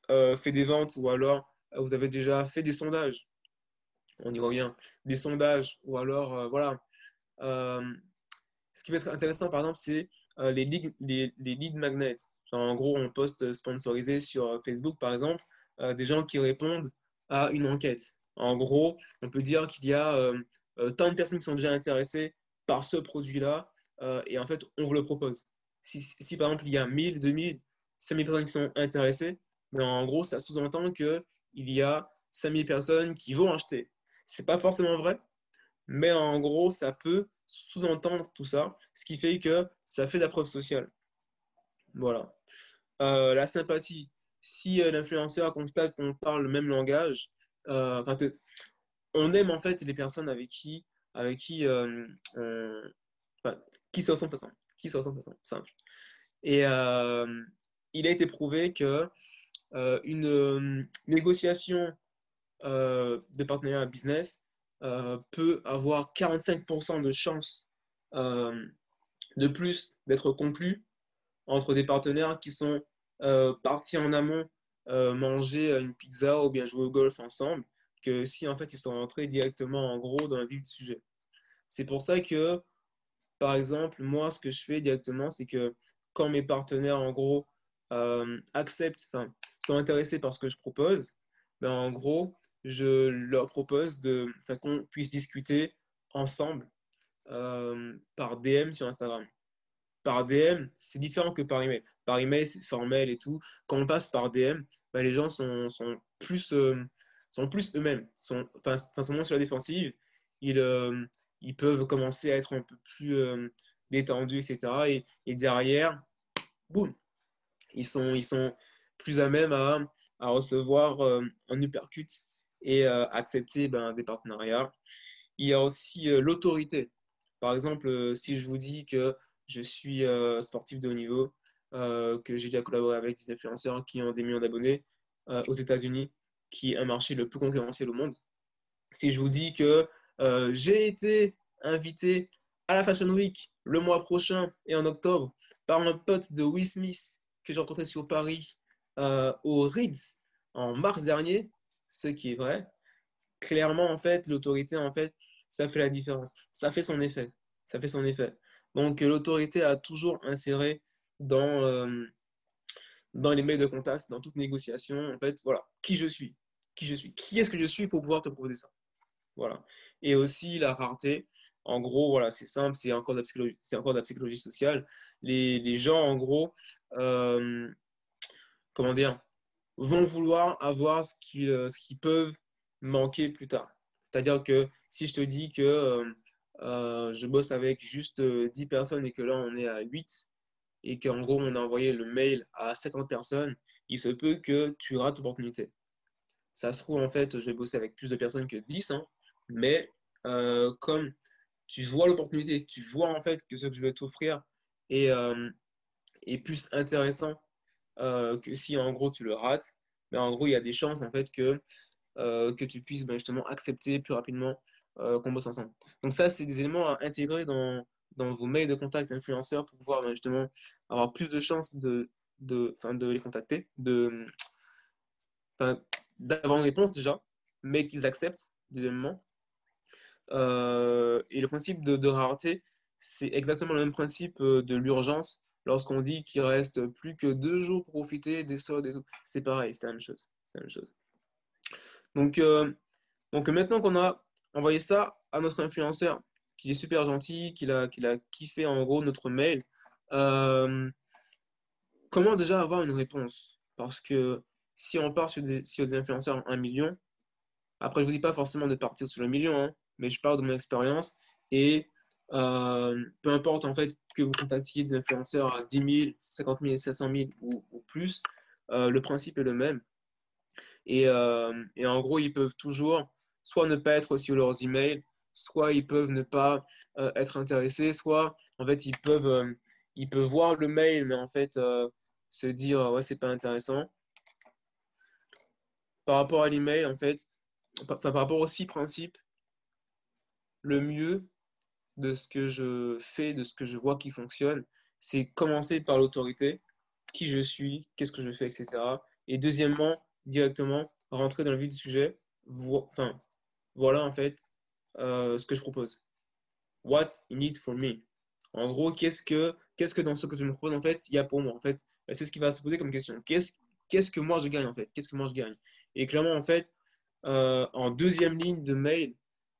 S2: fait des ventes ou alors vous avez déjà fait des sondages, on y revient, des sondages ou alors, voilà, ce qui peut être intéressant, par exemple, c'est euh, les, lead, les, lead magnets. en gros, on poste sponsorisé sur Facebook, par exemple, euh, des gens qui répondent à une enquête. En gros, on peut dire qu'il y a euh, tant de personnes qui sont déjà intéressées par ce produit-là, et en fait, on vous le propose. Si, par exemple, il y a 1000, 2000, 5000 personnes qui sont intéressées, mais en gros, ça sous-entend qu'il y a 5000 personnes qui vont acheter. Ce n'est pas forcément vrai, mais en gros, ça peut sous-entendre tout ça, ce qui fait que ça fait de la preuve sociale. Voilà. Euh, la sympathie. Si euh, l'influenceur constate qu'on parle le même langage, euh, on aime en fait les personnes avec qui, avec qui, on, qui se ressentent qui se ressentent simple. Et il a été prouvé que une négociation de partenariat business euh, peut avoir 45% de chances euh, de plus d'être conclu entre des partenaires qui sont euh, partis en amont manger une pizza ou bien jouer au golf ensemble que si en fait ils sont rentrés directement en gros dans le vif du sujet. C'est pour ça que, par exemple, moi ce que je fais directement, c'est que quand mes partenaires en gros acceptent, sont intéressés par ce que je propose, ben, en gros, je leur propose de, qu'on puisse discuter ensemble euh, par DM sur Instagram. Par DM, c'est différent que par email. Par email, c'est formel et tout. Quand on passe par DM, bah, les gens sont, plus, euh, plus eux-mêmes, sont, enfin, sont moins sur la défensive. Ils, euh, ils peuvent commencer à être un peu plus détendus, etc. Et, et, derrière, boum, ils sont, ils sont plus à même à, à recevoir un uppercut et euh, accepter ben, des partenariats. Il y a aussi euh, l'autorité. Par exemple, euh, si je vous dis que je suis sportif de haut niveau, que j'ai déjà collaboré avec des influenceurs qui ont des millions d'abonnés aux États-Unis, qui est un marché le plus concurrentiel au monde. Si je vous dis que j'ai été invité à la Fashion Week le mois prochain et en octobre par un pote de Will Smith que j'ai rencontré sur Paris au Ritz en mars dernier, ce qui est vrai, clairement, en fait, l'autorité, en fait, ça fait la différence. Ça fait son effet. Ça fait son effet. Donc, l'autorité a toujours inséré dans, euh, dans les mails de contact, dans toute négociation, en fait, voilà, qui je suis? Qui je suis? Qui est-ce que je suis pour pouvoir te proposer ça? Voilà. Et aussi la rareté. En gros, voilà, c'est simple, c'est encore, de la psychologie, encore de la psychologie sociale. Les, les gens, en gros, euh, comment dire, vont vouloir avoir ce qu'ils euh, ce peuvent manquer plus tard. C'est-à-dire que si je te dis que euh, euh, je bosse avec juste 10 personnes et que là on est à 8 et qu'en gros on a envoyé le mail à 50 personnes, il se peut que tu rates l'opportunité. Ça se trouve en fait, je vais bosser avec plus de personnes que 10, hein, mais comme tu vois l'opportunité, tu vois en fait que ce que je vais t'offrir est, est plus intéressant euh, que si en gros tu le rates, mais en gros il y a des chances en fait que, euh, que tu puisses ben, justement accepter plus rapidement euh, qu'on bosse ensemble. Donc ça, c'est des éléments à intégrer dans, dans vos mails de contact influenceurs pour pouvoir ben, justement avoir plus de chances de, de, de les contacter, d'avoir une réponse déjà, mais qu'ils acceptent, deuxièmement. et le principe de rareté, c'est exactement le même principe de l'urgence lorsqu'on dit qu'il reste plus que deux jours pour profiter des soldes et tout. C'est pareil, c'est la même chose. la même chose. Donc, euh, donc maintenant qu'on a envoyé ça à notre influenceur, qui est super gentil, qu'il a, qu'il a kiffé en gros notre mail, euh, comment déjà avoir une réponse? Parce que si on part sur des, sur des influenceurs en 1 million, après je ne vous dis pas forcément de partir sur le million, hein, mais je parle de mon expérience et euh, peu importe en fait que vous contactiez des influenceurs à 10 000, 50 000, 500 000 ou, plus, le principe est le même. Et, et, en gros, ils peuvent toujours soit ne pas être sur leurs emails, soit ils peuvent ne pas être intéressés, soit en fait ils peuvent, ils peuvent voir le mail, mais en fait se dire ouais c'est pas intéressant. Par rapport à l'email, en fait, par rapport aux six principes, le mieux de ce que je fais, de ce que je vois qui fonctionne, c'est commencer par l'autorité, qui je suis, qu'est-ce que je fais, etc. Et deuxièmement, directement, rentrer dans le vif du sujet. Enfin, voilà en fait euh, ce que je propose. What in it for me? En gros, qu'est-ce que, que dans ce que tu me proposes, en fait, il y a pour moi En fait, c'est ce qui va se poser comme question. Qu'est-ce, qu'est-ce que moi je gagne, en fait? Qu'est-ce que moi je gagne? Et clairement, en fait, euh, en deuxième ligne de mail,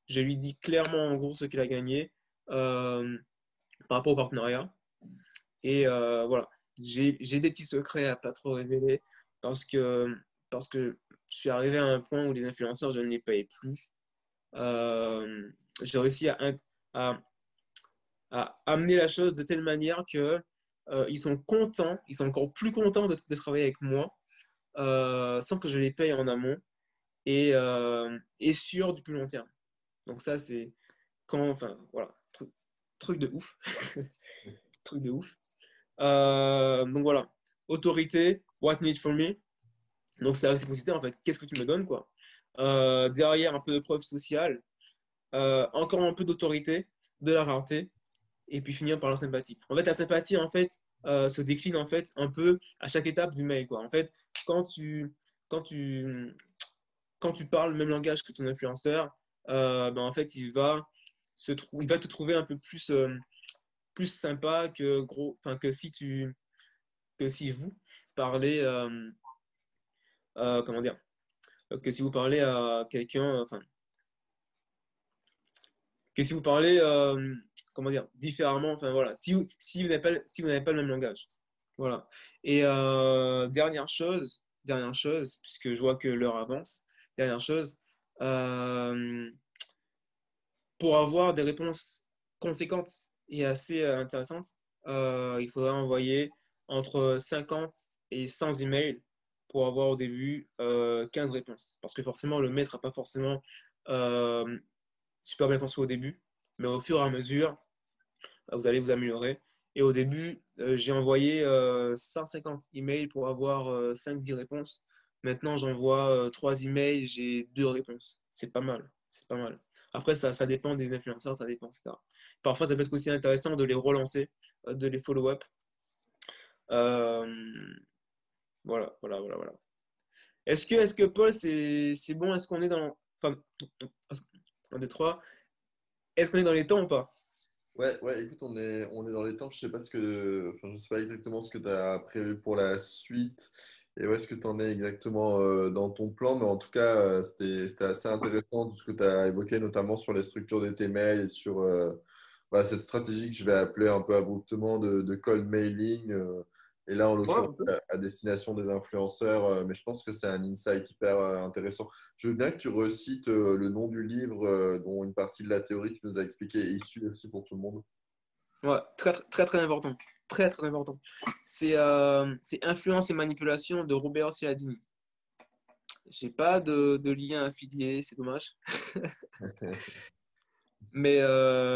S2: je lui dis clairement, en gros, ce qu'il a gagné euh, par rapport au partenariat. Et voilà, j'ai des petits secrets à pas trop révéler parce que, parce que je suis arrivé à un point où les influenceurs, je ne les paye plus. Euh, j'ai réussi à, à, amener la chose de telle manière que euh, ils sont contents, ils sont encore plus contents de, travailler avec moi euh, sans que je les paye en amont et, et sur du plus long terme. Donc ça, c'est quand, enfin, voilà, truc, truc de ouf. truc de ouf. donc voilà, autorité, what need for me. Donc c'est la réciprocité en fait. Qu'est-ce que tu me donnes quoi? Euh, Derrière un peu de preuve sociale, euh, encore un peu d'autorité, de la rareté, et puis finir par la sympathie. En fait, la sympathie en fait euh, se décline en fait un peu à chaque étape du mail quoi. En fait, quand tu quand tu quand tu parles le même langage que ton influenceur, ben, en fait il va se il va te trouver un peu plus plus sympa que gros, que si tu que si vous parlez euh, comment dire, que si vous parlez à quelqu'un, enfin, que si vous parlez, euh, comment dire, différemment, enfin voilà, si vous, si vous n'avez pas, si vous n'avez pas le même langage, voilà. Et euh, dernière chose, dernière chose, puisque je vois que l'heure avance, dernière chose, pour avoir des réponses conséquentes et assez intéressantes, il faudra envoyer entre 50 et 100 emails pour avoir au début 15 euh, réponses. Parce que forcément, le maître n'a pas forcément euh, super bien construit au début, mais au fur et à mesure, vous allez vous améliorer. Et au début, euh, j'ai envoyé 150 emails pour avoir 5-10 réponses. Maintenant, j'envoie 3 emails, j'ai 2 réponses. C'est pas mal. C'est pas mal. Après, ça, ça dépend des influenceurs, ça dépend, etc. Parfois, ça peut être aussi intéressant de les relancer, de les follow-up. Voilà, voilà, voilà, voilà. Est-ce que, est que Paul, c'est bon? Est-ce qu'on est dans. Enfin, un, deux, trois. Est-ce qu'on est dans les temps ou pas?
S1: Ouais, ouais, écoute, on est, on est dans les temps. Je sais pas ce que. Enfin, je sais pas exactement ce que tu as prévu pour la suite et où est-ce que tu en es exactement euh, dans ton plan, mais en tout cas, euh, c'était assez intéressant tout ce que tu as évoqué, notamment sur les structures de tes mails et sur euh, bah, cette stratégie que je vais appeler un peu abruptement de, de cold mailing. Et là, en l'occurrence, à, destination des influenceurs, euh, mais je pense que c'est un insight hyper intéressant. Je veux bien que tu recites le nom du livre dont une partie de la théorie que tu nous as expliqué est issue aussi pour tout le monde.
S2: Ouais, très très très important. Très très important. C'est Influence et manipulation de Robert Cialdini. J'ai pas de, de, lien affilié, c'est dommage. Mais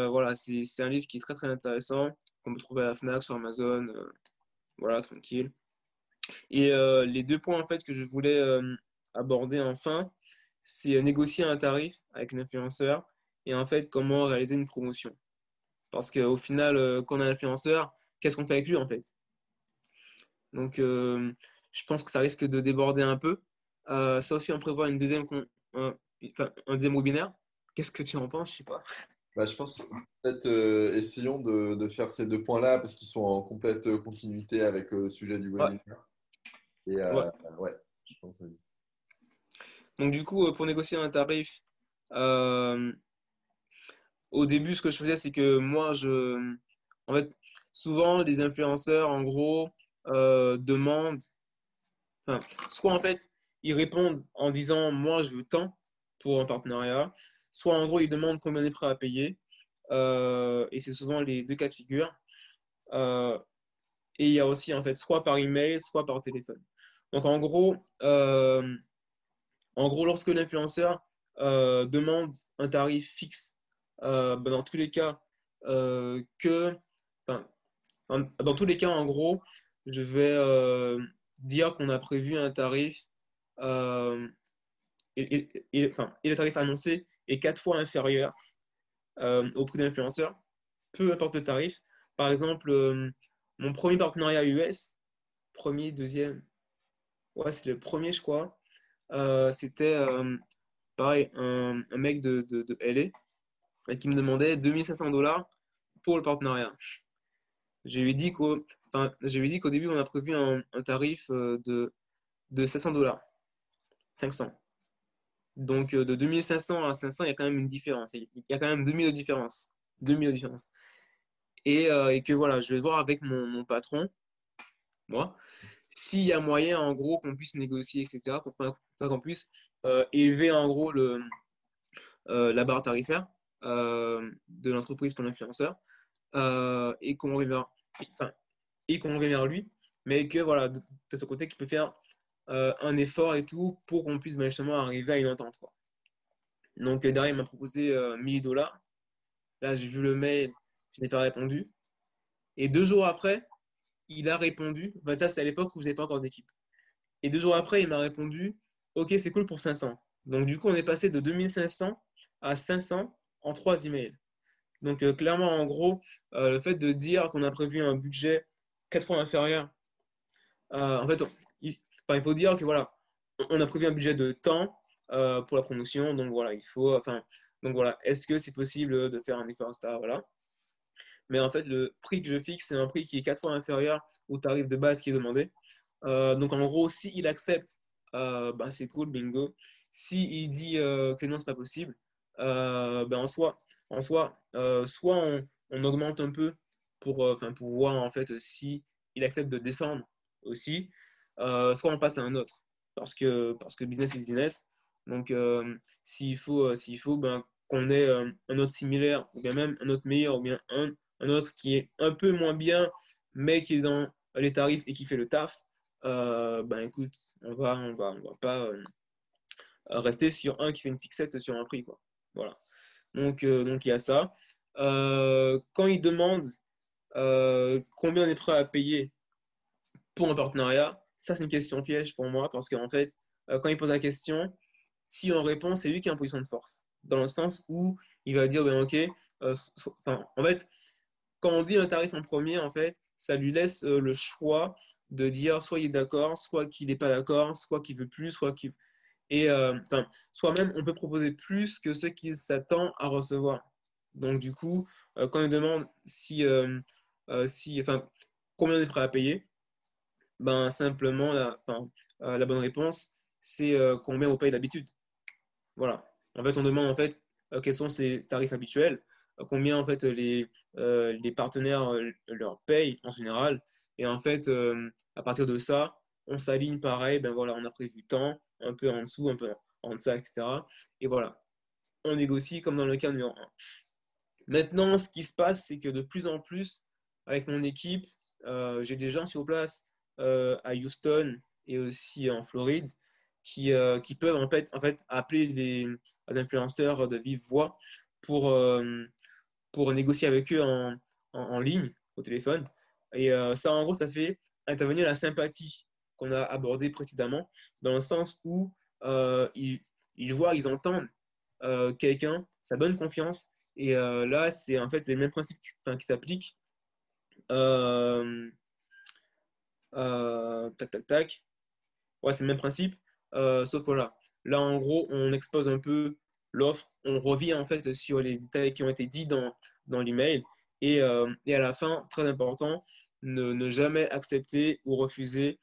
S2: voilà, c'est un livre qui est très très intéressant, qu'on peut trouver à la FNAC, sur Amazon. Voilà, tranquille. Et euh, les deux points en fait que je voulais euh, aborder enfin, c'est euh, négocier un tarif avec l'influenceur et en fait comment réaliser une promotion. Parce qu'au final, quand on a un influenceur, qu'est-ce qu'on fait avec lui en fait Donc, je pense que ça risque de déborder un peu. ça aussi, on prévoit une deuxième, un, un deuxième webinaire. Qu'est-ce que tu en penses Je sais pas.
S1: Bah, je pense peut-être euh, essayons de, de, faire ces deux points-là parce qu'ils sont en complète continuité avec le sujet du webinaire. Et euh, ouais. je pense.
S2: Donc du coup, euh, pour négocier un tarif, au début, ce que je faisais, c'est que moi, je, en fait, souvent les influenceurs, en gros, demandent, enfin, soit en fait, ils répondent en disant, moi, je veux tant pour un partenariat, soit en gros, ils demandent combien on est prêt à payer. Euh, et c'est souvent les deux cas de figure. Euh, et il y a aussi, en fait, soit par email, soit par téléphone. Donc en gros, en gros lorsque l'influenceur demande un tarif fixe, ben, dans tous les cas, que, dans tous les cas, en gros, je vais dire qu'on a prévu un tarif et, enfin, le tarif annoncé est quatre fois inférieur euh, au prix d'influenceur, peu importe le tarif. Par exemple, euh, mon premier partenariat US, premier, deuxième, ouais, c'est le premier, je crois. Euh, c'était pareil, un, mec de, de, de, LA qui me demandait 2500 dollars pour le partenariat. Je lui ai dit qu'au enfin, début, on a prévu un, tarif de, de 700 dollars. 500. Donc, euh, de 2500 à 500, il y a quand même une différence. Il y a quand même 2000 de différence. 2000 de différence. Et, euh, et, que voilà, je vais voir avec mon, patron, moi, s'il y a moyen, en gros, qu'on puisse négocier, etc., qu'on puisse euh, élever, en gros, le, la barre tarifaire de l'entreprise pour l'influenceur et qu'on revienne enfin, et qu'on vers lui, mais que, voilà, de, de ce côté, qu'il peut faire euh, un effort et tout pour qu'on puisse ben, justement arriver à une entente. Donc euh, derrière, il m'a proposé 1000 euh, dollars. Là, j'ai vu le mail, je n'ai pas répondu. Et deux jours après, il a répondu. Ça, c'est à l'époque où vous n'avez pas encore d'équipe. Et deux jours après, il m'a répondu Ok, c'est cool pour 500. Donc, du coup, on est passé de 2500 à 500 en trois emails. Donc, clairement, en gros, le fait de dire qu'on a prévu un budget quatre fois inférieur, en fait, il faut dire que voilà, on a prévu un budget de temps euh, pour la promotion, donc voilà, il faut, enfin, donc voilà, est-ce que c'est possible de faire un effort star, voilà. Mais en fait, le prix que je fixe, c'est un prix qui est quatre fois inférieur au tarif de base qui est demandé. Euh, donc en gros, s'il il accepte, euh, bah, c'est cool, bingo. S'il il dit que non, c'est pas possible, ben en soi, en soi soit on, on, augmente un peu pour, enfin pour voir en fait si il accepte de descendre aussi, euh, soit on passe à un autre. Parce que, parce que business is business. Donc, euh, s'il faut, euh, s'il faut ben, qu'on ait un autre similaire, ou bien même un autre meilleur, ou bien un, un autre qui est un peu moins bien, mais qui est dans les tarifs et qui fait le taf, ben écoute, on va, on va, on va pas rester sur un qui fait une fixette sur un prix. Quoi. Voilà. Donc, donc il y a ça. quand il demande combien on est prêt à payer pour un partenariat, ça, c'est une question piège pour moi parce qu'en fait, euh, quand il pose la question, si on répond, c'est lui qui est en position de force. Dans le sens où il va dire, ben, OK, euh, en fait, quand on dit un tarif en premier, en fait, ça lui laisse euh, le choix de dire soit il est d'accord, soit qu'il n'est pas d'accord, soit qu'il veut plus, soit qu'il. Et enfin, soit même on peut proposer plus que ce qu'il s'attend à recevoir. Donc, du coup, quand il demande si, enfin, combien on est prêt à payer, ben, simplement, la, euh, bonne réponse, c'est euh, combien on paye d'habitude. Voilà. En fait, on demande en fait euh, quels sont ces tarifs habituels, combien en fait les, partenaires leur payent en général. Et en fait, à partir de ça, on s'aligne pareil, ben voilà, on a prévu tant, un peu en dessous, un peu en deçà, etc. Et voilà, on négocie comme dans le cas numéro 1. Maintenant, ce qui se passe, c'est que de plus en plus, avec mon équipe, j'ai des gens sur place euh, à Houston et aussi en Floride qui, euh, peuvent en fait, appeler les, influenceurs de vive voix pour, euh, négocier avec eux en, ligne, au téléphone. Et ça, en gros, ça fait intervenir la sympathie qu'on a abordée précédemment, dans le sens où ils, ils, voient, ils entendent quelqu'un, ça donne confiance. Et là, c'est en fait le même principe qui, qui s'applique. Euh, tac, tac, tac. Ouais, c'est le même principe. Euh, sauf que là, en gros, on expose un peu l'offre. On revient en fait sur les détails qui ont été dits dans, dans l'email. Et, euh, et, à la fin, très important, ne jamais accepter ou refuser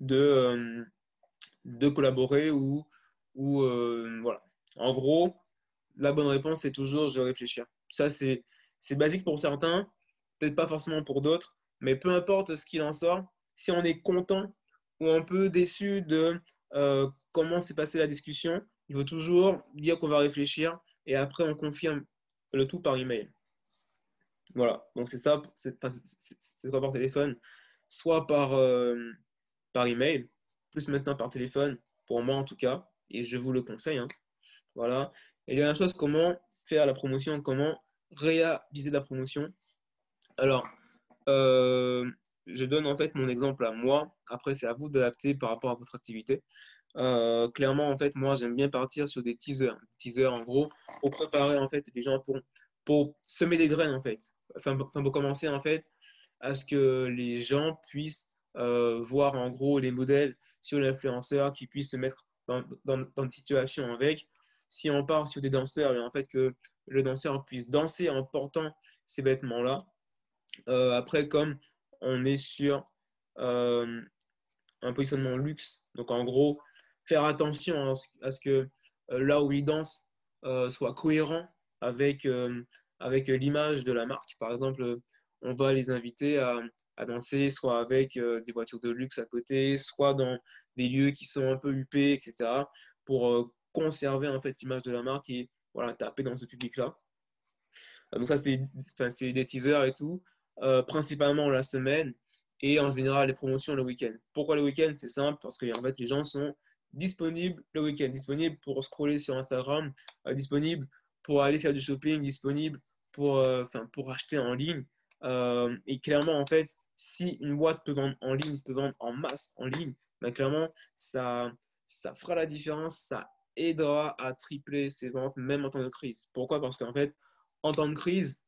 S2: de, de collaborer ou, ou voilà. En gros, la bonne réponse, c'est toujours je réfléchir. Ça, c'est basique pour certains, peut-être pas forcément pour d'autres. Mais peu importe ce qu'il en sort, si on est content ou un peu déçu de euh, comment s'est passée la discussion, il faut toujours dire qu'on va réfléchir et après on confirme le tout par email. Voilà, donc c'est ça, c'est pas par téléphone, soit par, euh, par email, plus maintenant par téléphone, pour moi en tout cas, et je vous le conseille. Hein. Voilà. Et dernière chose, comment faire la promotion, comment réaliser la promotion? Alors, euh, je donne en fait mon exemple à moi. Après, c'est à vous d'adapter par rapport à votre activité. Euh, clairement, en fait, moi, j'aime bien partir sur des teasers. teasers, en gros, pour préparer en fait les gens pour, pour semer des graines, en fait. Enfin, pour commencer, en fait, à ce que les gens puissent euh, voir en gros les modèles sur l'influenceur, qui puissent se mettre dans, dans, dans des situations avec. Si on part sur des danseurs, et en fait que le danseur puisse danser en portant ces vêtements-là. Euh, après, comme on est sur euh, un positionnement luxe, donc en gros, faire attention à ce, que là où il danse soit cohérent avec, avec l'image de la marque. Par exemple, on va les inviter à, danser soit avec euh, des voitures de luxe à côté, soit dans des lieux qui sont un peu huppés, etc., pour euh, conserver en fait l'image de la marque et voilà, taper dans ce public-là. Euh, donc ça, c'est des teasers et tout, principalement la semaine et en général les promotions le week-end. Pourquoi le week-end? C'est simple, parce que fait, les gens sont disponibles le week-end, disponibles pour scroller sur Instagram, disponibles pour aller faire du shopping, disponibles pour, pour acheter en ligne. Et clairement, en fait, si une boîte peut vendre en ligne, peut vendre en masse en ligne, ben clairement, ça, ça fera la différence, ça aidera à tripler ses ventes, même en temps de crise. Pourquoi? Parce qu'en fait, en temps de crise,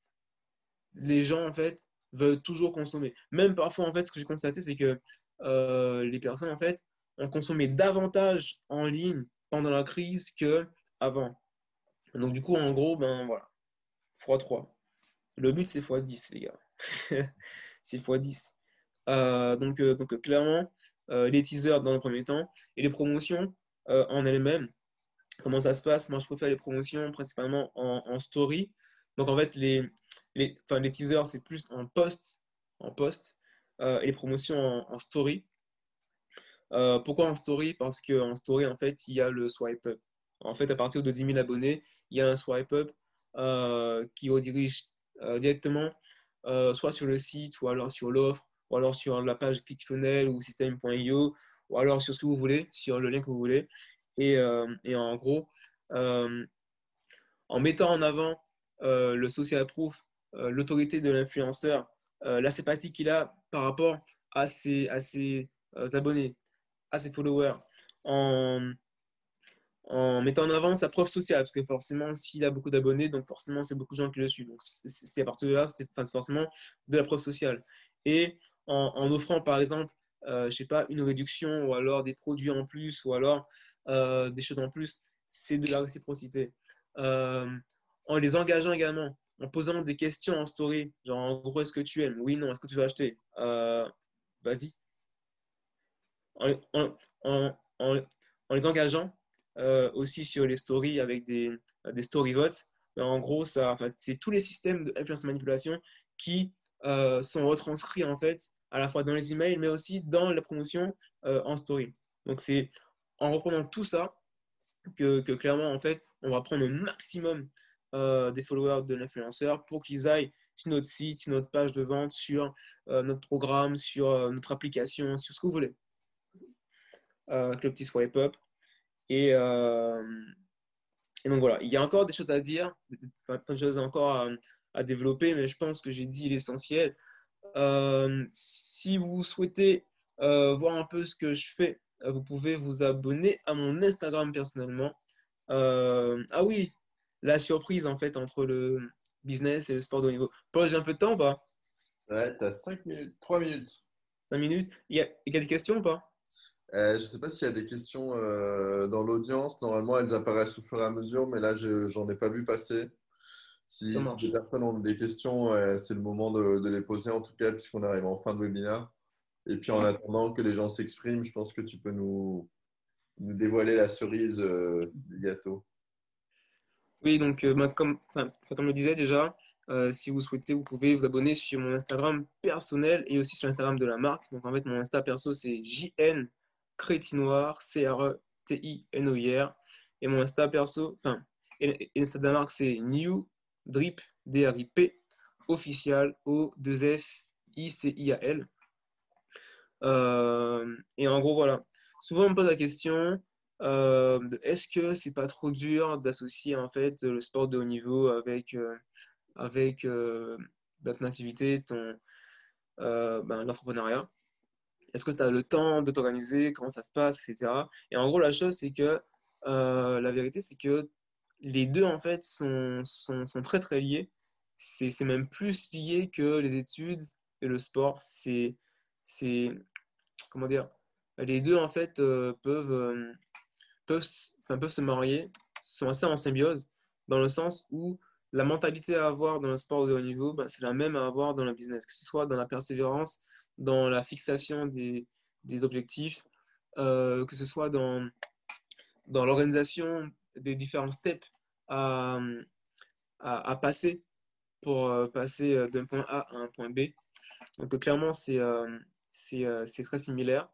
S2: les gens, en fait, veulent toujours consommer. Même parfois, en fait, ce que j'ai constaté, c'est que euh, les personnes, en fait, ont consommé davantage en ligne pendant la crise qu'avant. Donc, du coup, en gros, ben voilà, x3. Le but, c'est x10, les gars. c'est x10. Euh, donc, euh, donc, clairement, euh, les teasers dans le premier temps et les promotions en elles-mêmes. Comment ça se passe? Moi, je préfère les promotions principalement en, story. Donc, en fait, les, les, les teasers, c'est plus en post, en post et les promotions en, story. pourquoi en story? Parce qu'en story, en fait, il y a le swipe up. En fait, à partir de 10 000 abonnés, il y a un swipe up qui redirige directement euh, soit sur le site, ou alors sur l'offre, ou alors sur la page ClickFunnels ou system.io, ou alors sur ce que vous voulez, sur le lien que vous voulez. Et, euh, en gros, euh, en mettant en avant le social proof, l'autorité de l'influenceur, la sympathie qu'il a par rapport à ses, à ses abonnés, à ses followers, en mettant en avant sa preuve sociale, parce que forcément, s'il a beaucoup d'abonnés, donc forcément, c'est beaucoup de gens qui le suivent. Donc, c'est à partir de là, c'est forcément de la preuve sociale. Et en, offrant, par exemple, euh, je sais pas, une réduction, ou alors des produits en plus, ou alors euh, des choses en plus, c'est de la réciprocité. Euh, en les engageant également, en posant des questions en story, genre en gros, est-ce que tu aimes? Oui, non, est-ce que tu veux acheter? Euh, Vas-y. En, en les engageant, euh, aussi sur les stories avec des, des story votes. En gros, ça, c'est tous les systèmes d'influence manipulation qui euh, sont retranscrits en fait à la fois dans les emails, mais aussi dans la promotion euh, en story. Donc c'est en reprenant tout ça que, que, clairement en fait on va prendre le maximum des followers de l'influenceur pour qu'ils aillent sur notre site, sur notre page de vente, sur notre programme, sur notre application, sur ce que vous voulez. avec le petit swipe up. Euh, et, donc voilà, il y a encore des choses à dire, des choses encore à, développer, mais je pense que j'ai dit l'essentiel. Euh, si vous souhaitez euh, voir un peu ce que je fais, vous pouvez vous abonner à mon Instagram personnellement. ah oui, la surprise en fait entre le business et le sport de haut niveau. Paul, j'ai un peu de temps ou pas?
S1: Ouais, t'as 5 minutes, 3 minutes.
S2: 5 minutes? Il y, a, il y a des questions ou pas?
S1: Euh, je ne sais pas s'il y a des questions euh, dans l'audience. Normalement, elles apparaissent au fur et à mesure, mais là, je n'en ai pas vu passer. Si, des personnes ont des questions, euh, c'est le moment de, les poser en tout cas, puisqu'on arrive en fin de webinaire. Et puis en attendant que les gens s'expriment, je pense que tu peux nous, nous dévoiler la cerise du gâteau.
S2: Oui, donc bah, comme, comme je le disais déjà, si vous souhaitez, vous pouvez vous abonner sur mon Instagram personnel et aussi sur l'Instagram de la marque. Donc en fait, mon Insta perso, c'est JN Crétinoir, C-R-E-T-I-N-O-I-R. Et mon Insta perso, enfin, Insta de la marque, c'est New Drip, D-R-I-P, official, O-2-F-I-C-I-A-L. et en gros, voilà. Souvent, on me pose la question de est-ce que c'est pas trop dur d'associer en fait le sport de haut niveau avec, avec ben, ton activité, ton, ben, l'entrepreneuriat? Est-ce que tu as le temps de t'organiser Comment ça se passe, etc. Et en gros, la chose, c'est que la vérité, c'est que les deux, en fait, sont, sont, très, très liés. C'est même plus lié que les études et le sport. C'est, comment dire, les deux, en fait, euh, peuvent, euh, peuvent, peuvent se marier, sont assez en symbiose, dans le sens où la mentalité à avoir dans le sport de haut niveau, ben, c'est la même à avoir dans le business, que ce soit dans la persévérance, dans la fixation des, objectifs, euh, que ce soit dans, l'organisation des différents steps à, passer pour euh, passer euh, d'un point A à un point B. Donc clairement, c'est très similaire.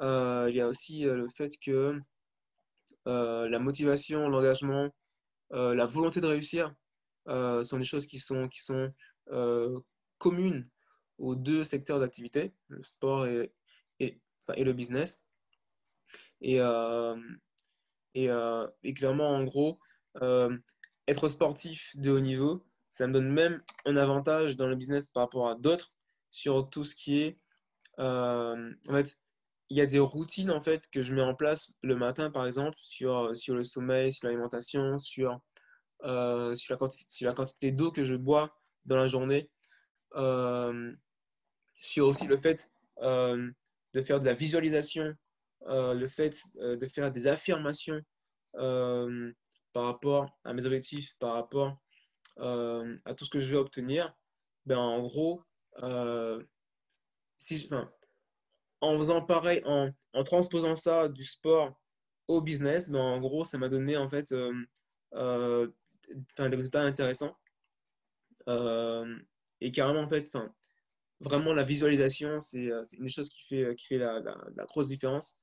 S2: il y a aussi le fait que la motivation, l'engagement, la volonté de réussir sont des choses qui sont communes aux deux secteurs d'activité, le sport et, le business. Et, et, et, clairement, en gros, euh, être sportif de haut niveau, ça me donne même un avantage dans le business par rapport à d'autres sur tout ce qui est. Euh, en fait, il y a des routines en fait que je mets en place le matin, par exemple, sur, sur le sommeil, sur l'alimentation, sur, euh, sur la quantité d'eau que je bois dans la journée, sur aussi le fait de faire de la visualisation, le fait de faire des affirmations par rapport à mes objectifs, par rapport euh, à tout ce que je veux obtenir, ben en gros, euh, en faisant pareil, en, transposant ça du sport au business, ben en gros, ça m'a donné en fait euh, des résultats intéressants. et carrément, en fait, vraiment, la visualisation, c'est une chose qui fait, qui fait la, la, grosse différence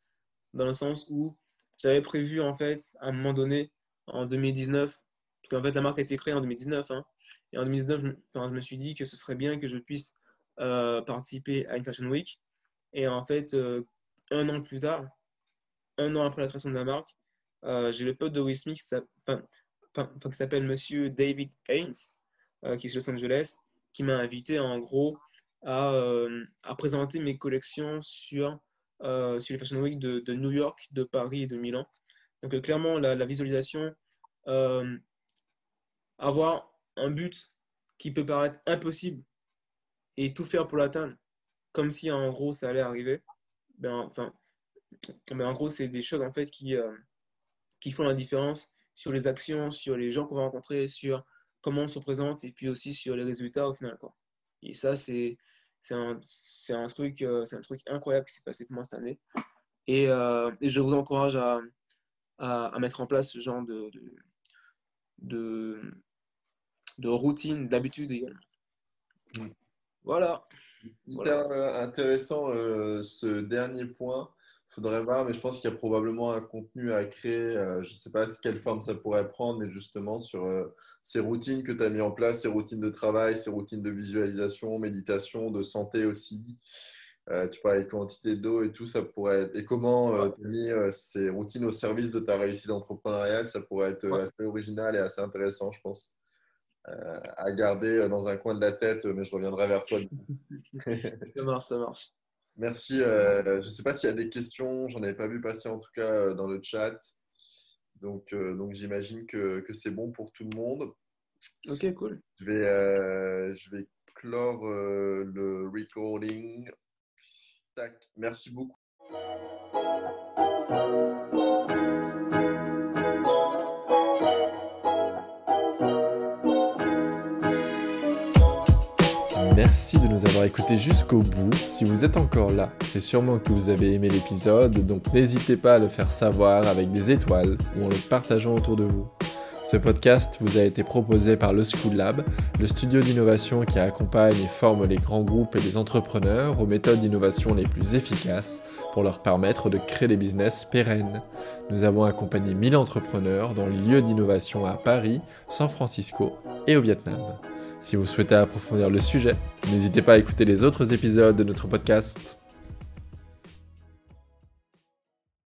S2: dans le sens où j'avais prévu, en fait, à un moment donné, en 2019, parce qu'en fait la marque a été créée en 2019, hein. et en 2019, je, je, me suis dit que ce serait bien que je puisse euh, participer à une Fashion Week. Et en fait, euh, un an plus tard, un an après la création de la marque, euh, j'ai le pote de Will Smith qui s'appelle Monsieur David Haynes, qui est de Los Angeles, qui m'a invité en gros à, à, présenter mes collections sur, sur les Fashion Week de, New York, de Paris et de Milan. Donc euh, clairement, la, visualisation, euh, avoir un but qui peut paraître impossible et tout faire pour l'atteindre, comme si en gros ça allait arriver, ben, enfin, ben, en gros, c'est des choses en fait qui, euh, qui font la différence sur les actions, sur les gens qu'on va rencontrer, sur comment on se présente et puis aussi sur les résultats au final. Et ça, c'est un, un, truc, c'est un truc incroyable qui s'est passé pour moi cette année. Et, et je vous encourage à, à, mettre en place ce genre de, de, de, routine, d'habitude également. Voilà.
S1: Euh, intéressant euh, ce dernier point. Il faudrait voir, mais je pense qu'il y a probablement un contenu à créer. Euh, je ne sais pas quelle forme ça pourrait prendre, mais justement sur ces routines que tu as mis en place, ces routines de travail, ces routines de visualisation, méditation, de santé aussi. Euh, tu parlais de quantité d'eau et tout, ça pourrait être... Et comment euh, tu as mis euh, ces routines au service de ta réussite entrepreneuriale, ça pourrait être assez original et assez intéressant, je pense, à garder dans un coin de la tête, mais je reviendrai vers toi.
S2: ça marche, ça marche.
S1: Merci. je ne sais pas s'il y a des questions, j'en avais pas vu passer en tout cas dans le chat. Donc, donc j'imagine que, que c'est bon pour tout le monde.
S2: Ok, cool.
S1: Je vais, je vais clore le recording. Merci beaucoup. Merci de nous avoir écoutés jusqu'au bout. Si vous êtes encore là, c'est sûrement que vous avez aimé l'épisode, donc n'hésitez pas à le faire savoir avec des étoiles ou en le partageant autour de vous. Ce podcast vous a été proposé par le School Lab, le studio d'innovation qui accompagne et forme les grands groupes et les entrepreneurs aux méthodes d'innovation les plus efficaces pour leur permettre de créer des business pérennes. Nous avons accompagné 1000 entrepreneurs dans les lieux d'innovation à Paris, San Francisco et au Vietnam. Si vous souhaitez approfondir le sujet, n'hésitez pas à écouter les autres épisodes de notre podcast.